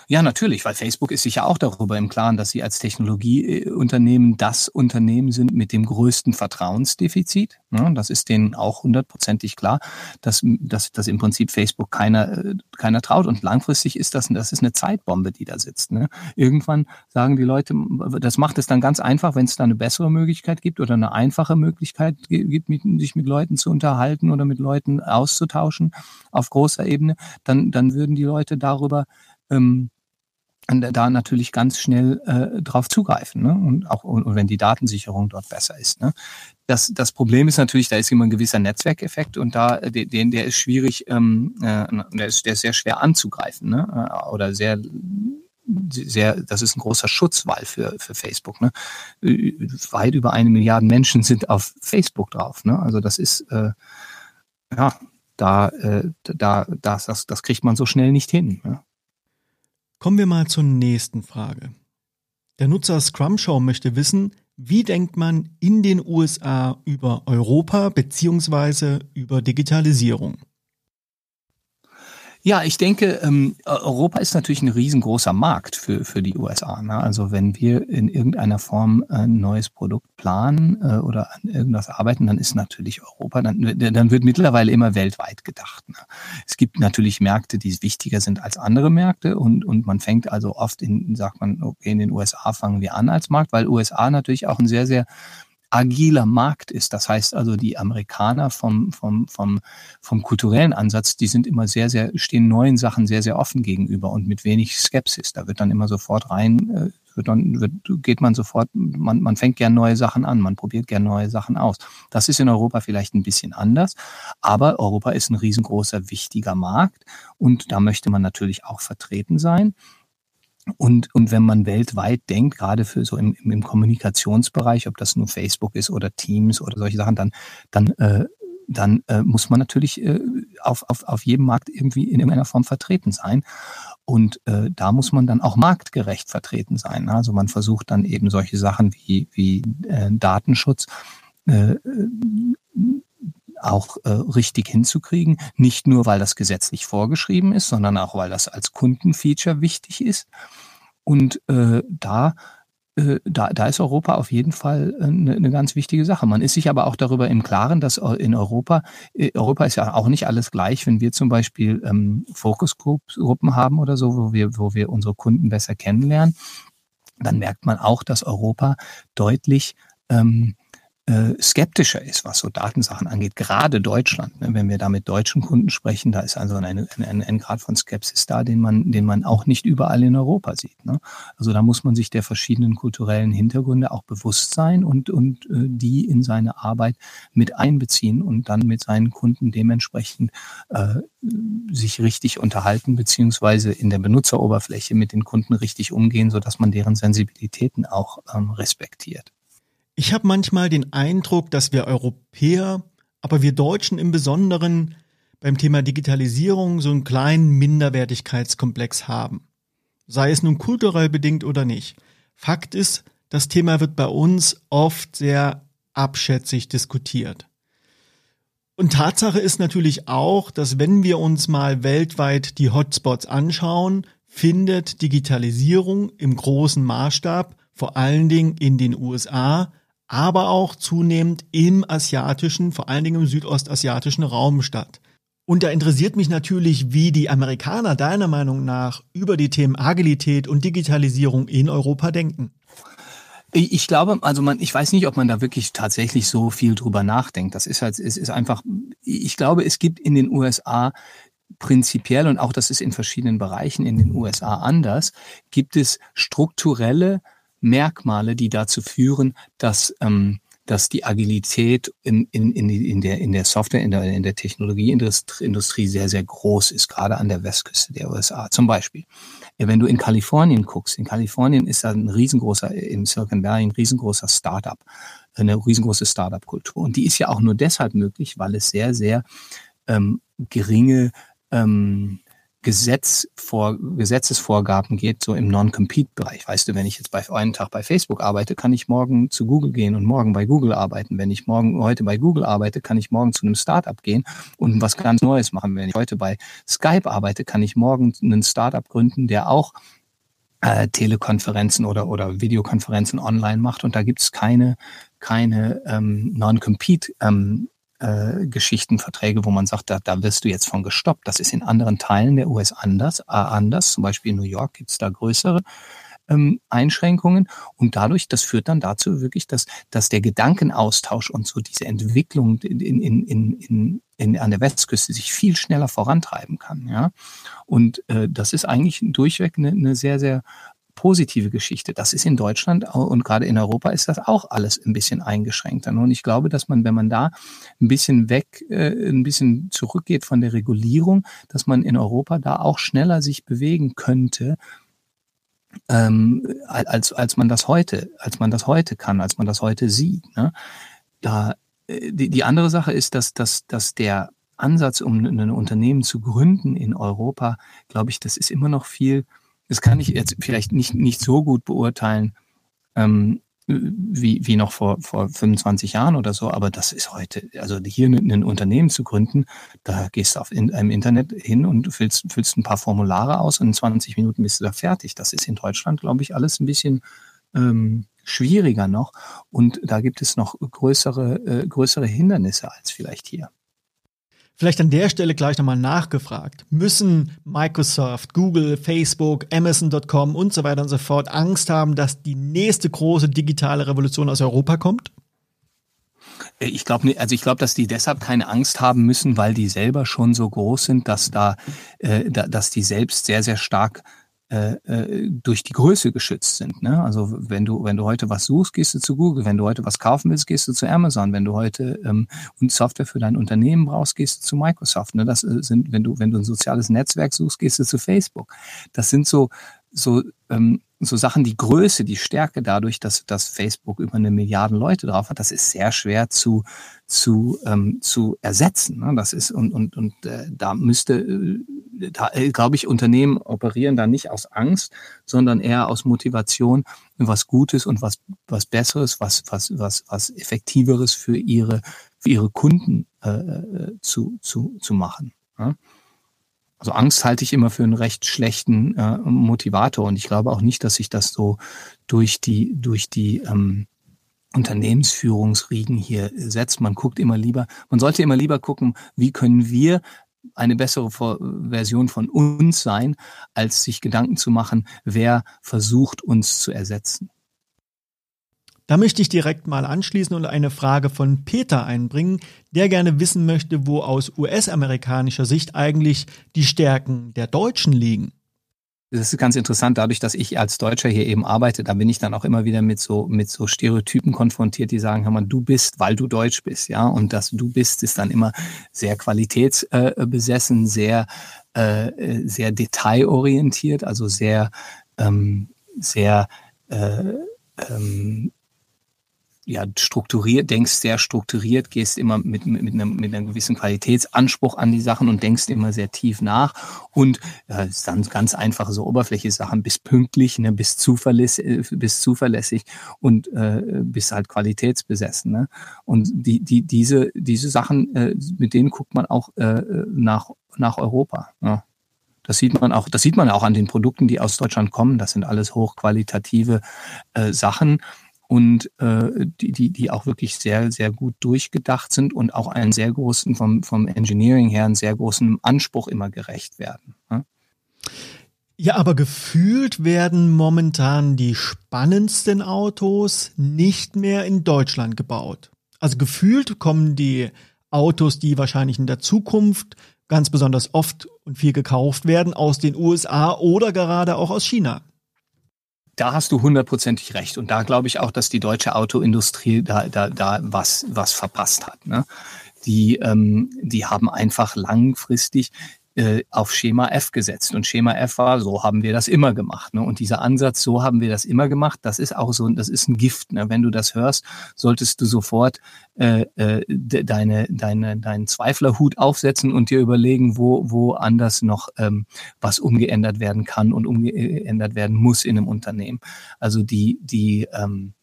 Ja, natürlich, weil Facebook ist sich ja auch darüber im Klaren, dass sie als Technologieunternehmen das Unternehmen sind mit dem größten Vertrauensdefizit. Das ist denen auch hundertprozentig klar, dass, dass, dass im Prinzip Facebook keiner, keiner traut. Und langfristig ist das, das ist eine Zeitbombe, die da sitzt. Ne? Irgendwann sagen die Leute, das macht es dann ganz einfach, wenn es da eine bessere Möglichkeit gibt oder eine einfache Möglichkeit gibt, sich mit Leuten zu unterhalten oder mit Leuten auszutauschen auf großer Ebene, dann, dann würden die Leute darüber ähm, da natürlich ganz schnell äh, drauf zugreifen. Ne? Und auch und wenn die Datensicherung dort besser ist. Ne? Das, das Problem ist natürlich, da ist immer ein gewisser Netzwerkeffekt und da den der ist schwierig, ähm, äh, der, ist, der ist sehr schwer anzugreifen, ne? Äh, oder sehr sehr, das ist ein großer Schutzwall für, für Facebook. Ne? Weit über eine Milliarde Menschen sind auf Facebook drauf. Ne? Also das ist äh, ja da, äh, da das, das, das kriegt man so schnell nicht hin. Ne? Kommen wir mal zur nächsten Frage. Der Nutzer Scrum Show möchte wissen, wie denkt man in den USA über Europa bzw. über Digitalisierung? Ja, ich denke, ähm, Europa ist natürlich ein riesengroßer Markt für, für die USA. Ne? Also wenn wir in irgendeiner Form ein neues Produkt planen äh, oder an irgendwas arbeiten, dann ist natürlich Europa, dann, dann wird mittlerweile immer weltweit gedacht. Ne? Es gibt natürlich Märkte, die wichtiger sind als andere Märkte und, und man fängt also oft in, sagt man, okay, in den USA fangen wir an als Markt, weil USA natürlich auch ein sehr, sehr agiler Markt ist. Das heißt also, die Amerikaner vom, vom, vom, vom kulturellen Ansatz, die sind immer sehr, sehr, stehen neuen Sachen sehr, sehr offen gegenüber und mit wenig Skepsis. Da wird dann immer sofort rein, äh, wird dann, wird, geht man sofort, man, man fängt gern neue Sachen an, man probiert gern neue Sachen aus. Das ist in Europa vielleicht ein bisschen anders, aber Europa ist ein riesengroßer, wichtiger Markt und da möchte man natürlich auch vertreten sein. Und, und wenn man weltweit denkt, gerade für so im, im Kommunikationsbereich, ob das nur Facebook ist oder Teams oder solche Sachen, dann, dann, äh, dann äh, muss man natürlich äh, auf, auf, auf jedem Markt irgendwie in irgendeiner Form vertreten sein. Und äh, da muss man dann auch marktgerecht vertreten sein. Also man versucht dann eben solche Sachen wie, wie äh, Datenschutz äh, auch äh, richtig hinzukriegen. Nicht nur, weil das gesetzlich vorgeschrieben ist, sondern auch, weil das als Kundenfeature wichtig ist. Und äh, da äh, da, da ist Europa auf jeden Fall eine, eine ganz wichtige Sache. Man ist sich aber auch darüber im Klaren, dass in Europa, äh, Europa ist ja auch nicht alles gleich, wenn wir zum Beispiel ähm, Fokusgruppen haben oder so, wo wir, wo wir unsere Kunden besser kennenlernen, dann merkt man auch, dass Europa deutlich ähm, äh, skeptischer ist, was so Datensachen angeht, gerade Deutschland. Ne? Wenn wir da mit deutschen Kunden sprechen, da ist also ein, ein, ein, ein Grad von Skepsis da, den man, den man auch nicht überall in Europa sieht. Ne? Also da muss man sich der verschiedenen kulturellen Hintergründe auch bewusst sein und, und äh, die in seine Arbeit mit einbeziehen und dann mit seinen Kunden dementsprechend äh, sich richtig unterhalten, beziehungsweise in der Benutzeroberfläche mit den Kunden richtig umgehen, sodass man deren Sensibilitäten auch ähm, respektiert. Ich habe manchmal den Eindruck, dass wir Europäer, aber wir Deutschen im Besonderen beim Thema Digitalisierung so einen kleinen Minderwertigkeitskomplex haben. Sei es nun kulturell bedingt oder nicht. Fakt ist, das Thema wird bei uns oft sehr abschätzig diskutiert. Und Tatsache ist natürlich auch, dass wenn wir uns mal weltweit die Hotspots anschauen, findet Digitalisierung im großen Maßstab vor allen Dingen in den USA aber auch zunehmend im asiatischen, vor allen Dingen im südostasiatischen Raum statt. Und da interessiert mich natürlich, wie die Amerikaner deiner Meinung nach über die Themen Agilität und Digitalisierung in Europa denken. Ich glaube, also man, ich weiß nicht, ob man da wirklich tatsächlich so viel drüber nachdenkt. Das ist halt, es ist einfach, ich glaube, es gibt in den USA prinzipiell und auch das ist in verschiedenen Bereichen in den USA anders, gibt es strukturelle Merkmale, die dazu führen, dass ähm, dass die Agilität in, in, in, in, der, in der Software, in der, in der Technologieindustrie sehr, sehr groß ist, gerade an der Westküste der USA. Zum Beispiel, wenn du in Kalifornien guckst, in Kalifornien ist da ein riesengroßer, im Silicon Valley ein riesengroßer Startup, eine riesengroße Startup-Kultur. Und die ist ja auch nur deshalb möglich, weil es sehr, sehr ähm, geringe ähm, Gesetz vor, Gesetzesvorgaben geht, so im Non-Compete-Bereich. Weißt du, wenn ich jetzt bei einem Tag bei Facebook arbeite, kann ich morgen zu Google gehen und morgen bei Google arbeiten. Wenn ich morgen heute bei Google arbeite, kann ich morgen zu einem Startup gehen und was ganz Neues machen. Wenn ich heute bei Skype arbeite, kann ich morgen einen Startup gründen, der auch äh, Telekonferenzen oder, oder Videokonferenzen online macht. Und da gibt es keine, keine ähm, Non-Compete ähm, äh, Geschichten, Verträge, wo man sagt, da, da wirst du jetzt von gestoppt. Das ist in anderen Teilen der US anders. Anders. Zum Beispiel in New York gibt es da größere ähm, Einschränkungen. Und dadurch, das führt dann dazu wirklich, dass, dass der Gedankenaustausch und so diese Entwicklung in, in, in, in, in, an der Westküste sich viel schneller vorantreiben kann. Ja? Und äh, das ist eigentlich durchweg eine, eine sehr, sehr positive Geschichte. Das ist in Deutschland und gerade in Europa ist das auch alles ein bisschen eingeschränkter. Und ich glaube, dass man, wenn man da ein bisschen weg, äh, ein bisschen zurückgeht von der Regulierung, dass man in Europa da auch schneller sich bewegen könnte, ähm, als, als man das heute, als man das heute kann, als man das heute sieht. Ne? Da, äh, die, die andere Sache ist, dass, dass, dass der Ansatz, um ein Unternehmen zu gründen in Europa, glaube ich, das ist immer noch viel das kann ich jetzt vielleicht nicht, nicht so gut beurteilen, ähm, wie, wie noch vor, vor 25 Jahren oder so, aber das ist heute, also hier ein Unternehmen zu gründen, da gehst du auf in, im Internet hin und füllst, füllst ein paar Formulare aus und in 20 Minuten bist du da fertig. Das ist in Deutschland, glaube ich, alles ein bisschen ähm, schwieriger noch und da gibt es noch größere, äh, größere Hindernisse als vielleicht hier. Vielleicht an der Stelle gleich nochmal nachgefragt. Müssen Microsoft, Google, Facebook, Amazon.com und so weiter und so fort Angst haben, dass die nächste große digitale Revolution aus Europa kommt? Äh, ich glaube, also ich glaube, dass die deshalb keine Angst haben müssen, weil die selber schon so groß sind, dass da, äh, dass die selbst sehr, sehr stark äh, äh, durch die Größe geschützt sind. Ne? Also wenn du, wenn du heute was suchst, gehst du zu Google. Wenn du heute was kaufen willst, gehst du zu Amazon. Wenn du heute ähm, Software für dein Unternehmen brauchst, gehst du zu Microsoft. Ne? Das äh, sind, wenn du, wenn du ein soziales Netzwerk suchst, gehst du zu Facebook. Das sind so, so, ähm, so Sachen, die Größe, die Stärke dadurch, dass, dass Facebook über eine Milliarde Leute drauf hat, das ist sehr schwer zu, zu, ähm, zu ersetzen. Ne? Das ist, und, und, und äh, da müsste, äh, da äh, glaube ich, Unternehmen operieren da nicht aus Angst, sondern eher aus Motivation, was Gutes und was, was Besseres, was, was, was, was Effektiveres für ihre, für ihre Kunden äh, äh zu, zu, zu machen. Ja? Also Angst halte ich immer für einen recht schlechten äh, Motivator und ich glaube auch nicht, dass sich das so durch die, durch die ähm, Unternehmensführungsriegen hier setzt. Man guckt immer lieber, man sollte immer lieber gucken, wie können wir eine bessere Version von uns sein, als sich Gedanken zu machen, wer versucht, uns zu ersetzen. Da möchte ich direkt mal anschließen und eine Frage von Peter einbringen, der gerne wissen möchte, wo aus US-amerikanischer Sicht eigentlich die Stärken der Deutschen liegen das ist ganz interessant, dadurch, dass ich als Deutscher hier eben arbeite, da bin ich dann auch immer wieder mit so, mit so Stereotypen konfrontiert, die sagen, hör mal, du bist, weil du Deutsch bist, ja. Und das du bist ist dann immer sehr qualitätsbesessen, sehr, äh, sehr detailorientiert, also sehr, ähm, sehr äh, ähm, ja, strukturiert, denkst sehr strukturiert, gehst immer mit, mit, einem, mit einem gewissen Qualitätsanspruch an die Sachen und denkst immer sehr tief nach und äh, dann ganz einfache so oberflächliche Sachen, bist pünktlich, ne, bist zuverlässig, äh, bist zuverlässig und äh, bist halt qualitätsbesessen. Ne? Und die, die, diese, diese Sachen, äh, mit denen guckt man auch äh, nach, nach Europa. Ne? Das sieht man auch, das sieht man auch an den Produkten, die aus Deutschland kommen. Das sind alles hochqualitative äh, Sachen und äh, die, die, die auch wirklich sehr, sehr gut durchgedacht sind und auch einen sehr großen, vom, vom Engineering her, einen sehr großen Anspruch immer gerecht werden. Ja? Ja, aber gefühlt werden momentan die spannendsten Autos nicht mehr in Deutschland gebaut. Also gefühlt kommen die Autos, die wahrscheinlich in der Zukunft ganz besonders oft und viel gekauft werden, aus den USA oder gerade auch aus China da hast du hundertprozentig recht. Und da glaube ich auch, dass die deutsche Autoindustrie da, da, da was, was verpasst hat. Ne? Die, ähm, die haben einfach langfristig äh, auf Schema F gesetzt. Und Schema F war, so haben wir das immer gemacht. Ne? Und dieser Ansatz, so haben wir das immer gemacht, das ist auch so, das ist ein Gift. Ne? Wenn du das hörst, solltest du sofort äh, äh, deine, deine, deinen Zweiflerhut aufsetzen und dir überlegen, wo, wo anders noch ähm, was umgeändert werden kann und umgeändert werden muss in einem Unternehmen. Also die, die ähm,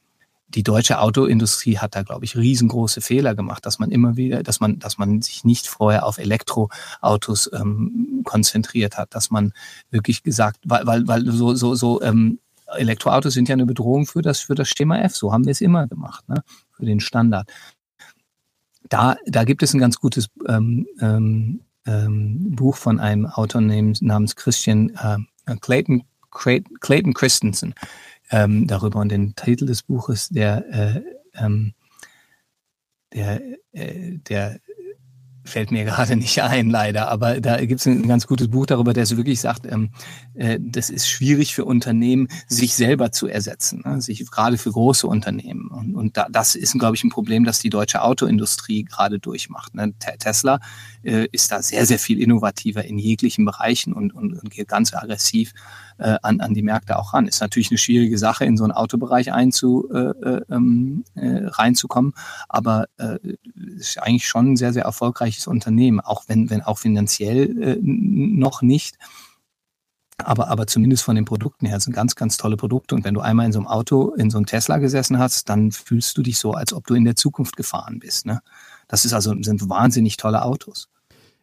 die deutsche Autoindustrie hat da, glaube ich, riesengroße Fehler gemacht, dass man immer wieder, dass man, dass man sich nicht vorher auf Elektroautos ähm, konzentriert hat, dass man wirklich gesagt, weil, weil, weil so, so, so ähm, Elektroautos sind ja eine Bedrohung für das, für das Schema F. So haben wir es immer gemacht, ne? für den Standard. Da, da gibt es ein ganz gutes ähm, ähm, ähm Buch von einem Autor namens Christian äh, Clayton, Clayton Christensen ähm, darüber. Und den Titel des Buches, der, äh, ähm, der, äh, der fällt mir <laughs> gerade nicht ein, leider. Aber da gibt es ein ganz gutes Buch darüber, der so wirklich sagt, ähm, äh, das ist schwierig für Unternehmen, sich selber zu ersetzen, ne? sich gerade für große Unternehmen. Und, und da, das ist, glaube ich, ein Problem, das die deutsche Autoindustrie gerade durchmacht. Ne? Tesla äh, ist da sehr, sehr viel innovativer in jeglichen Bereichen und, und, und geht ganz aggressiv äh, an, an die Märkte auch ran. Ist natürlich eine schwierige Sache, in so einen Autobereich einzu, äh, äh, ähm, äh, reinzukommen, aber äh, ist eigentlich schon ein sehr, sehr erfolgreiches Unternehmen, auch wenn, wenn auch finanziell äh, noch nicht. Aber, aber zumindest von den Produkten her sind ganz, ganz tolle Produkte. Und wenn du einmal in so einem Auto, in so einem Tesla gesessen hast, dann fühlst du dich so, als ob du in der Zukunft gefahren bist. Ne? Das ist also, sind wahnsinnig tolle Autos.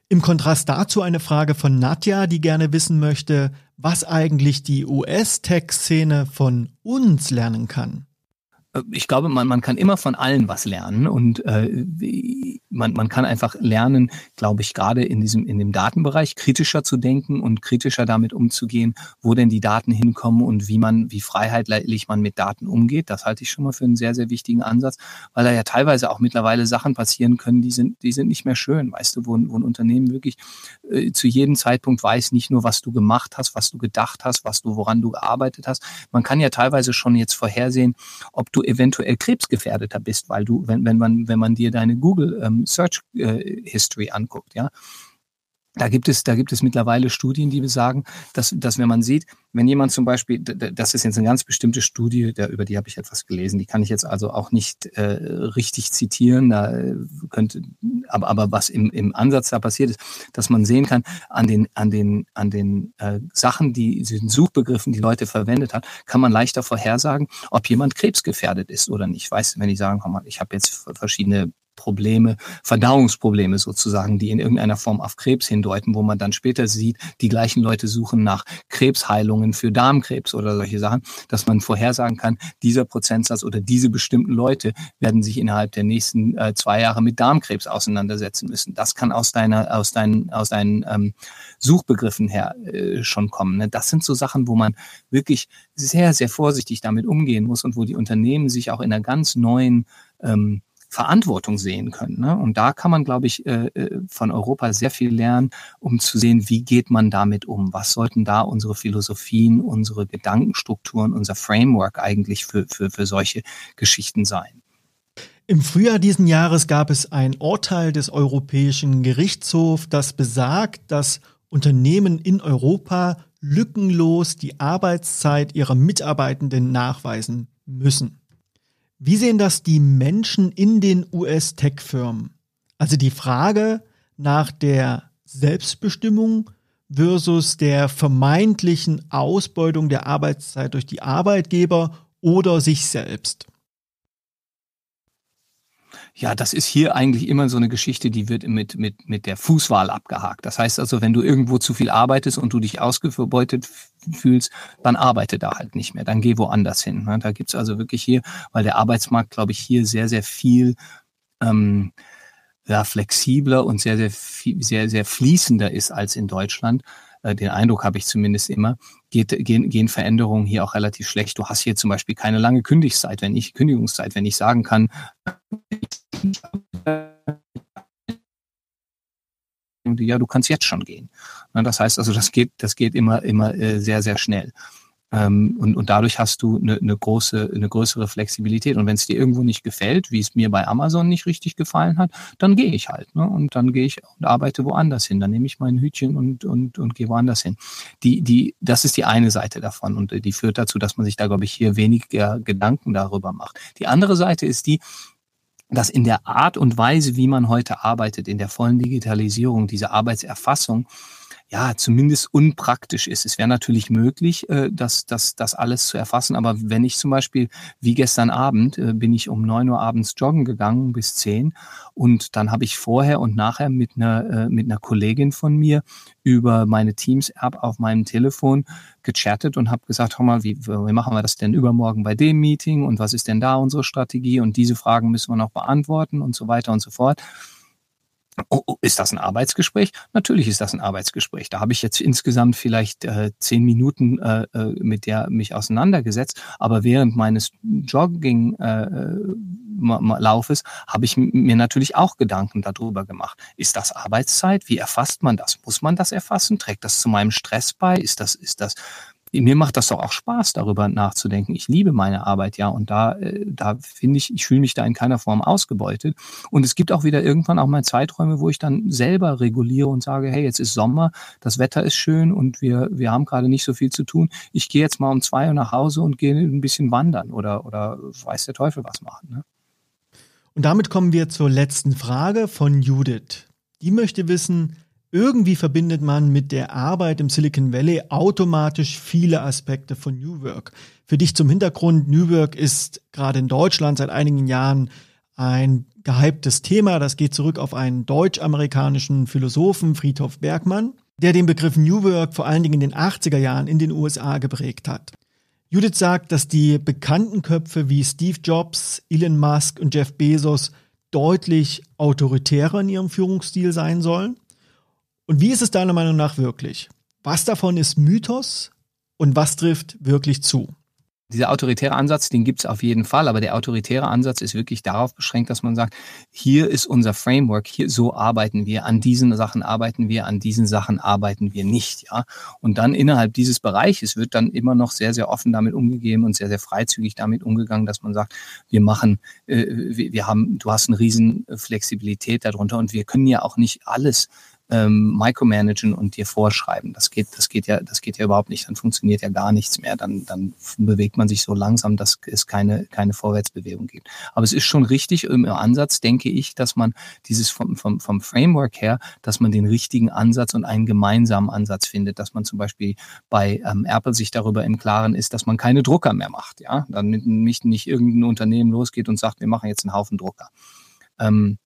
Im Kontrast dazu eine Frage von Nadja, die gerne wissen möchte, was eigentlich die US-Tech-Szene von uns lernen kann ich glaube, man, man kann immer von allen was lernen und äh, man, man kann einfach lernen, glaube ich, gerade in diesem in dem Datenbereich kritischer zu denken und kritischer damit umzugehen, wo denn die Daten hinkommen und wie man, wie freiheitlich man mit Daten umgeht. Das halte ich schon mal für einen sehr, sehr wichtigen Ansatz, weil da ja teilweise auch mittlerweile Sachen passieren können, die sind, die sind nicht mehr schön, weißt du, wo, wo ein Unternehmen wirklich äh, zu jedem Zeitpunkt weiß, nicht nur, was du gemacht hast, was du gedacht hast, was du, woran du gearbeitet hast. Man kann ja teilweise schon jetzt vorhersehen, ob du eventuell krebsgefährdeter bist, weil du, wenn, wenn man, wenn man dir deine Google ähm, Search äh, History anguckt, ja. Da gibt es, da gibt es mittlerweile Studien, die besagen, dass, dass wenn man sieht, wenn jemand zum Beispiel, das ist jetzt eine ganz bestimmte Studie, über die habe ich etwas gelesen, die kann ich jetzt also auch nicht äh, richtig zitieren, da äh, könnte, aber, aber was im, im Ansatz da passiert ist, dass man sehen kann, an den, an den, an den äh, Sachen, die, den Suchbegriffen, die Leute verwendet hat, kann man leichter vorhersagen, ob jemand krebsgefährdet ist oder nicht. Weißt, wenn ich sagen, mal, ich habe jetzt verschiedene Probleme, Verdauungsprobleme sozusagen, die in irgendeiner Form auf Krebs hindeuten, wo man dann später sieht, die gleichen Leute suchen nach Krebsheilungen für Darmkrebs oder solche Sachen, dass man vorhersagen kann, dieser Prozentsatz oder diese bestimmten Leute werden sich innerhalb der nächsten äh, zwei Jahre mit Darmkrebs auseinandersetzen müssen. Das kann aus deiner, aus deinen, aus deinen ähm, Suchbegriffen her äh, schon kommen. Ne? Das sind so Sachen, wo man wirklich sehr, sehr vorsichtig damit umgehen muss und wo die Unternehmen sich auch in einer ganz neuen ähm, Verantwortung sehen können. Ne? Und da kann man, glaube ich, äh, äh, von Europa sehr viel lernen, um zu sehen, wie geht man damit um? Was sollten da unsere Philosophien, unsere Gedankenstrukturen, unser Framework eigentlich für, für, für solche Geschichten sein? Im Frühjahr diesen Jahres gab es ein Urteil des Europäischen Gerichtshofs, das besagt, dass Unternehmen in Europa lückenlos die Arbeitszeit ihrer Mitarbeitenden nachweisen müssen. Wie sehen das die Menschen in den US-Tech-Firmen? Also die Frage nach der Selbstbestimmung versus der vermeintlichen Ausbeutung der Arbeitszeit durch die Arbeitgeber oder sich selbst. Ja, das ist hier eigentlich immer so eine Geschichte, die wird mit, mit, mit der Fußwahl abgehakt. Das heißt also, wenn du irgendwo zu viel arbeitest und du dich ausgebeutet fühlst, dann arbeite da halt nicht mehr. Dann geh woanders hin. Ne? Da gibt's also wirklich hier, weil der Arbeitsmarkt, glaube ich, hier sehr, sehr viel ähm, ja, flexibler und sehr, sehr, sehr, sehr fließender ist als in Deutschland. Äh, den Eindruck habe ich zumindest immer, geht, gehen, gehen Veränderungen hier auch relativ schlecht. Du hast hier zum Beispiel keine lange Kündigungszeit, wenn ich Kündigungszeit, wenn ich sagen kann, ja, du kannst jetzt schon gehen. Das heißt also, das geht, das geht immer, immer äh, sehr, sehr schnell. Ähm, und, und dadurch hast du eine, eine große, eine größere Flexibilität. Und wenn es dir irgendwo nicht gefällt, wie es mir bei Amazon nicht richtig gefallen hat, dann gehe ich halt. Ne? Und dann gehe ich und arbeite woanders hin. Dann nehme ich mein Hütchen und, und, und gehe woanders hin. Die, die, das ist die eine Seite davon. Und die führt dazu, dass man sich da, glaube ich, hier weniger Gedanken darüber macht. Die andere Seite ist die, dass in der Art und Weise, wie man heute arbeitet, in der vollen Digitalisierung, diese Arbeitserfassung, ja, zumindest unpraktisch ist. Es wäre natürlich möglich, äh, das, das, das alles zu erfassen, aber wenn ich zum Beispiel, wie gestern Abend, äh, bin ich um neun Uhr abends joggen gegangen bis zehn und dann habe ich vorher und nachher mit einer, äh, mit einer Kollegin von mir über meine Teams-App auf meinem Telefon gechattet und habe gesagt, hör mal, wie, wie machen wir das denn übermorgen bei dem Meeting und was ist denn da unsere Strategie und diese Fragen müssen wir noch beantworten und so weiter und so fort. Oh, oh, ist das ein Arbeitsgespräch? Natürlich ist das ein Arbeitsgespräch. Da habe ich jetzt insgesamt vielleicht äh, zehn Minuten äh, äh mit der mich auseinandergesetzt, aber während meines Jogging-Laufes äh, habe ich mir natürlich auch Gedanken darüber gemacht. Ist das Arbeitszeit? Wie erfasst man das? Muss man das erfassen? Trägt das zu meinem Stress bei? Ist das, ist das mir macht das doch auch Spaß, darüber nachzudenken. Ich liebe meine Arbeit, ja, und da, äh, da finde ich, ich fühle mich da in keiner Form ausgebeutet. Und es gibt auch wieder irgendwann auch mal Zeiträume, wo ich dann selber reguliere und sage, hey, jetzt ist Sommer, das Wetter ist schön und wir, wir haben gerade nicht so viel zu tun. Ich gehe jetzt mal um zwei Uhr nach Hause und gehe ein bisschen wandern oder, oder weiß der Teufel was machen. Ne? Und damit kommen wir zur letzten Frage von Judith. Die möchte wissen, irgendwie verbindet man mit der Arbeit im Silicon Valley automatisch viele Aspekte von New Work. Für dich zum Hintergrund, New Work ist gerade in Deutschland seit einigen Jahren ein gehyptes Thema. Das geht zurück auf einen deutsch-amerikanischen Philosophen, Friedhof Bergmann, der den Begriff New Work vor allen Dingen in den 80er Jahren in den USA geprägt hat. Judith sagt, dass die bekannten Köpfe wie Steve Jobs, Elon Musk und Jeff Bezos deutlich autoritärer in ihrem Führungsstil sein sollen. Und wie ist es deiner Meinung nach wirklich? Was davon ist Mythos und was trifft wirklich zu? Dieser autoritäre Ansatz, den gibt es auf jeden Fall, aber der autoritäre Ansatz ist wirklich darauf beschränkt, dass man sagt, hier ist unser Framework, hier so arbeiten wir, an diesen Sachen arbeiten wir, an diesen Sachen arbeiten wir nicht, ja. Und dann innerhalb dieses Bereiches wird dann immer noch sehr, sehr offen damit umgegeben und sehr, sehr freizügig damit umgegangen, dass man sagt, wir machen, äh, wir, wir haben, du hast eine riesen Flexibilität darunter und wir können ja auch nicht alles ähm, micromanagen und dir vorschreiben. Das geht, das geht ja, das geht ja überhaupt nicht. Dann funktioniert ja gar nichts mehr. Dann, dann bewegt man sich so langsam, dass es keine, keine Vorwärtsbewegung gibt. Aber es ist schon richtig im Ansatz, denke ich, dass man dieses vom, vom, vom Framework her, dass man den richtigen Ansatz und einen gemeinsamen Ansatz findet, dass man zum Beispiel bei ähm, Apple sich darüber im Klaren ist, dass man keine Drucker mehr macht, ja, damit nicht, nicht irgendein Unternehmen losgeht und sagt, wir machen jetzt einen Haufen Drucker. Ähm,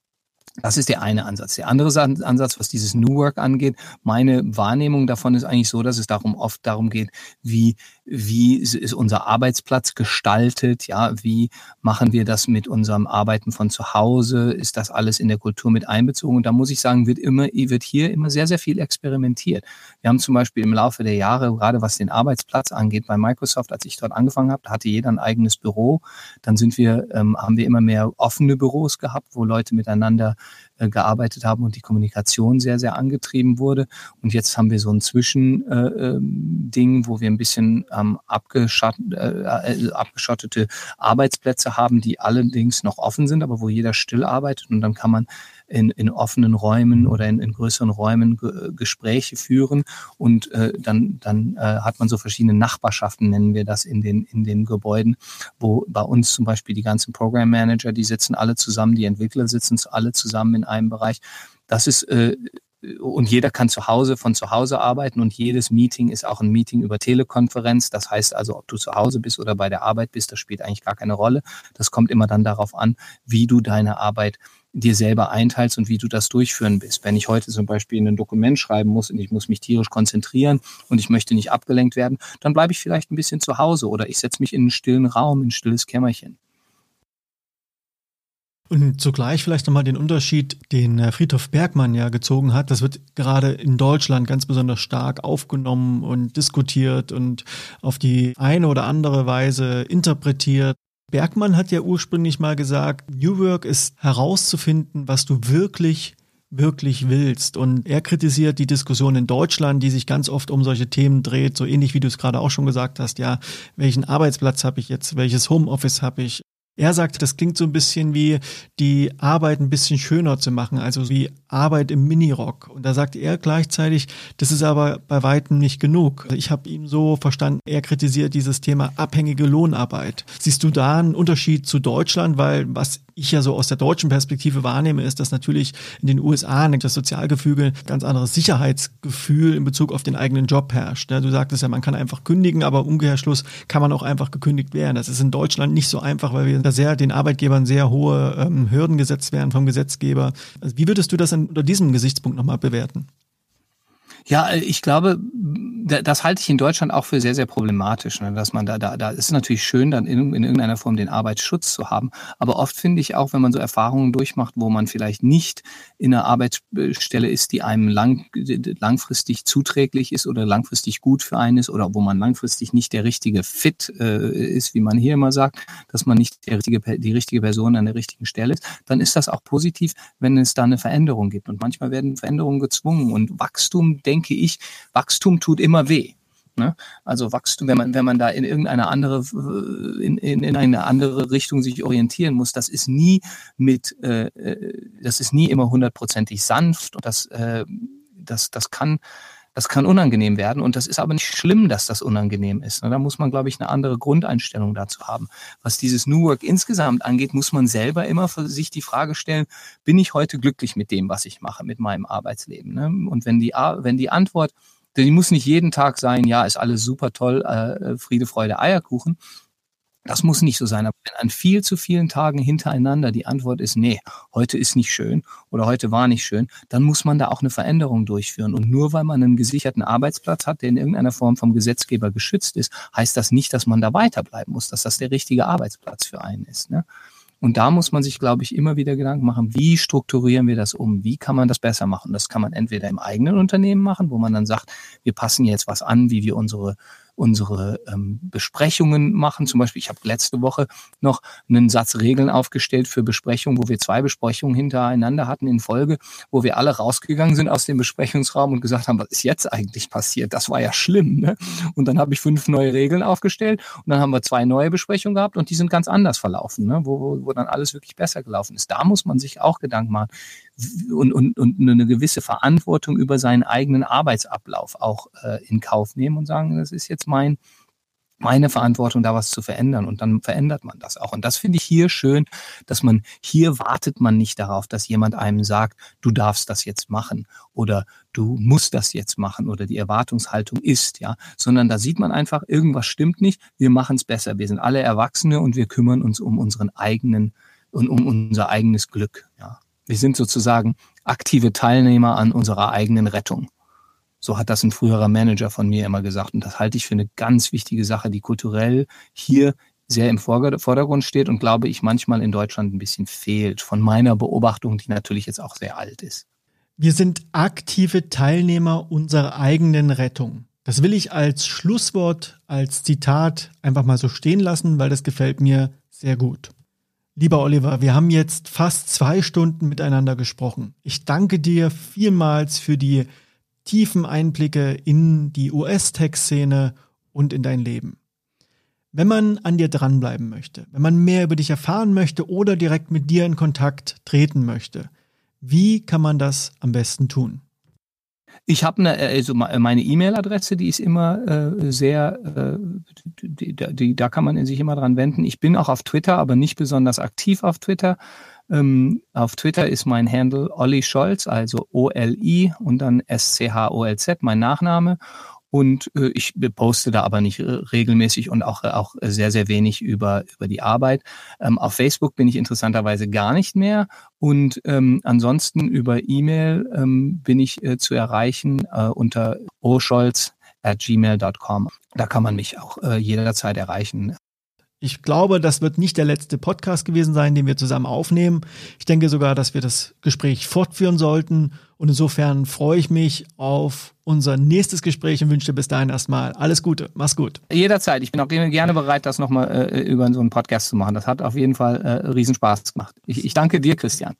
das ist der eine Ansatz. Der andere Ansatz, was dieses New Work angeht, meine Wahrnehmung davon ist eigentlich so, dass es darum oft darum geht, wie wie ist unser Arbeitsplatz gestaltet, ja, wie machen wir das mit unserem Arbeiten von zu Hause, ist das alles in der Kultur mit einbezogen? Und da muss ich sagen, wird immer, wird hier immer sehr, sehr viel experimentiert. Wir haben zum Beispiel im Laufe der Jahre, gerade was den Arbeitsplatz angeht, bei Microsoft, als ich dort angefangen habe, hatte jeder ein eigenes Büro. Dann sind wir, ähm, haben wir immer mehr offene Büros gehabt, wo Leute miteinander gearbeitet haben und die Kommunikation sehr, sehr angetrieben wurde. Und jetzt haben wir so ein Zwischending, äh, ähm, wo wir ein bisschen äh, äh, abgeschottete Arbeitsplätze haben, die allerdings noch offen sind, aber wo jeder still arbeitet und dann kann man in, in offenen Räumen oder in, in größeren Räumen G Gespräche führen und äh, dann, dann äh, hat man so verschiedene Nachbarschaften, nennen wir das in den, in den Gebäuden, wo bei uns zum Beispiel die ganzen Program Manager, die sitzen alle zusammen, die Entwickler sitzen alle zusammen in einem Bereich. Das ist äh, und jeder kann zu Hause von zu Hause arbeiten und jedes Meeting ist auch ein Meeting über Telekonferenz. Das heißt also, ob du zu Hause bist oder bei der Arbeit bist, das spielt eigentlich gar keine Rolle. Das kommt immer dann darauf an, wie du deine Arbeit dir selber einteilst und wie du das durchführen bist. Wenn ich heute zum Beispiel ein Dokument schreiben muss und ich muss mich tierisch konzentrieren und ich möchte nicht abgelenkt werden, dann bleibe ich vielleicht ein bisschen zu Hause oder ich setze mich in einen stillen Raum, in ein stilles Kämmerchen. Und zugleich vielleicht nochmal den Unterschied, den äh, Friedhof Bergmann ja gezogen hat. Das wird gerade in Deutschland ganz besonders stark aufgenommen und diskutiert und auf die eine oder andere Weise interpretiert. Bergmann hat ja ursprünglich mal gesagt, New Work ist herauszufinden, was du wirklich wirklich willst. Und er kritisiert die Diskussion in Deutschland, die sich ganz oft um solche Themen dreht, so ähnlich wie du es gerade auch schon gesagt hast, ja, welchen Arbeitsplatz habe ich jetzt, welches Homeoffice habe ich, er sagt, das klingt so ein bisschen wie die Arbeit ein bisschen schöner zu machen, also wie Arbeit im Minirock. Und da sagt er gleichzeitig, das ist aber bei weitem nicht genug. Ich habe ihn so verstanden, er kritisiert dieses Thema abhängige Lohnarbeit. Siehst du da einen Unterschied zu Deutschland? Weil was ich ja so aus der deutschen Perspektive wahrnehme, ist, dass natürlich in den USA das Sozialgefüge ganz anderes Sicherheitsgefühl in Bezug auf den eigenen Job herrscht. Du sagtest ja, man kann einfach kündigen, aber im Umkehrschluss kann man auch einfach gekündigt werden. Das ist in Deutschland nicht so einfach, weil wir da sehr den Arbeitgebern sehr hohe ähm, Hürden gesetzt werden vom Gesetzgeber. Also wie würdest du das unter diesem Gesichtspunkt nochmal bewerten? Ja, äh, ich glaube, das halte ich in Deutschland auch für sehr, sehr problematisch, ne? dass man da, da, da ist natürlich schön, dann in, in irgendeiner Form den Arbeitsschutz zu haben. Aber oft finde ich auch, wenn man so Erfahrungen durchmacht, wo man vielleicht nicht in einer Arbeitsstelle ist, die einem lang, langfristig zuträglich ist oder langfristig gut für einen ist oder wo man langfristig nicht der richtige Fit äh, ist, wie man hier immer sagt, dass man nicht der richtige, die richtige Person an der richtigen Stelle ist, dann ist das auch positiv, wenn es da eine Veränderung gibt. Und manchmal werden Veränderungen gezwungen und Wachstum, denke ich, Wachstum tut immer weh. Ne? Also Wachstum, wenn man, wenn man da in irgendeine andere, in, in, in eine andere Richtung sich orientieren muss, das ist nie mit, äh, äh das ist nie immer hundertprozentig sanft und das, äh, das, das kann, das kann unangenehm werden und das ist aber nicht schlimm, dass das unangenehm ist. Ne? Da muss man, glaube ich, eine andere Grundeinstellung dazu haben. Was dieses New Work insgesamt angeht, muss man selber immer für sich die Frage stellen, bin ich heute glücklich mit dem, was ich mache, mit meinem Arbeitsleben? Ne? Und wenn die, wenn die Antwort die muss nicht jeden Tag sein, ja, ist alles super toll, äh, Friede, Freude, Eierkuchen. Das muss nicht so sein. Aber wenn an viel zu vielen Tagen hintereinander die Antwort ist, nee, heute ist nicht schön oder heute war nicht schön, dann muss man da auch eine Veränderung durchführen. Und nur weil man einen gesicherten Arbeitsplatz hat, der in irgendeiner Form vom Gesetzgeber geschützt ist, heißt das nicht, dass man da weiterbleiben muss, dass das der richtige Arbeitsplatz für einen ist. Ne? Und da muss man sich, glaube ich, immer wieder Gedanken machen, wie strukturieren wir das um? Wie kann man das besser machen? Das kann man entweder im eigenen Unternehmen machen, wo man dann sagt, wir passen jetzt was an, wie wir unsere unsere ähm, Besprechungen machen. Zum Beispiel, ich habe letzte Woche noch einen Satz Regeln aufgestellt für Besprechungen, wo wir zwei Besprechungen hintereinander hatten in Folge, wo wir alle rausgegangen sind aus dem Besprechungsraum und gesagt haben, was ist jetzt eigentlich passiert? Das war ja schlimm. Ne? Und dann habe ich fünf neue Regeln aufgestellt und dann haben wir zwei neue Besprechungen gehabt und die sind ganz anders verlaufen, ne? wo, wo, wo dann alles wirklich besser gelaufen ist. Da muss man sich auch Gedanken machen und, und, und eine gewisse Verantwortung über seinen eigenen Arbeitsablauf auch äh, in Kauf nehmen und sagen, das ist jetzt mein meine Verantwortung, da was zu verändern. Und dann verändert man das auch. Und das finde ich hier schön, dass man hier wartet man nicht darauf, dass jemand einem sagt, du darfst das jetzt machen oder du musst das jetzt machen oder die Erwartungshaltung ist, ja, sondern da sieht man einfach, irgendwas stimmt nicht, wir machen es besser. Wir sind alle Erwachsene und wir kümmern uns um unseren eigenen und um unser eigenes Glück, ja. Wir sind sozusagen aktive Teilnehmer an unserer eigenen Rettung. So hat das ein früherer Manager von mir immer gesagt. Und das halte ich für eine ganz wichtige Sache, die kulturell hier sehr im Vordergrund steht und glaube ich manchmal in Deutschland ein bisschen fehlt. Von meiner Beobachtung, die natürlich jetzt auch sehr alt ist. Wir sind aktive Teilnehmer unserer eigenen Rettung. Das will ich als Schlusswort, als Zitat einfach mal so stehen lassen, weil das gefällt mir sehr gut. Lieber Oliver, wir haben jetzt fast zwei Stunden miteinander gesprochen. Ich danke dir vielmals für die tiefen Einblicke in die US-Tech-Szene und in dein Leben. Wenn man an dir dranbleiben möchte, wenn man mehr über dich erfahren möchte oder direkt mit dir in Kontakt treten möchte, wie kann man das am besten tun? Ich habe eine, also meine E-Mail-Adresse, die ist immer äh, sehr, äh, die, die, da kann man sich immer dran wenden. Ich bin auch auf Twitter, aber nicht besonders aktiv auf Twitter. Ähm, auf Twitter ist mein Handle Olli Scholz, also O-L-I und dann S-C-H-O-L-Z, mein Nachname. Und äh, ich poste da aber nicht regelmäßig und auch, auch sehr, sehr wenig über, über die Arbeit. Ähm, auf Facebook bin ich interessanterweise gar nicht mehr. Und ähm, ansonsten über E-Mail ähm, bin ich äh, zu erreichen äh, unter oscholz at gmail.com. Da kann man mich auch äh, jederzeit erreichen. Ich glaube, das wird nicht der letzte Podcast gewesen sein, den wir zusammen aufnehmen. Ich denke sogar, dass wir das Gespräch fortführen sollten. Und insofern freue ich mich auf unser nächstes Gespräch und wünsche dir bis dahin erstmal alles Gute. Mach's gut. Jederzeit. Ich bin auch gerne bereit, das nochmal äh, über so einen Podcast zu machen. Das hat auf jeden Fall äh, Riesenspaß gemacht. Ich, ich danke dir, Christian.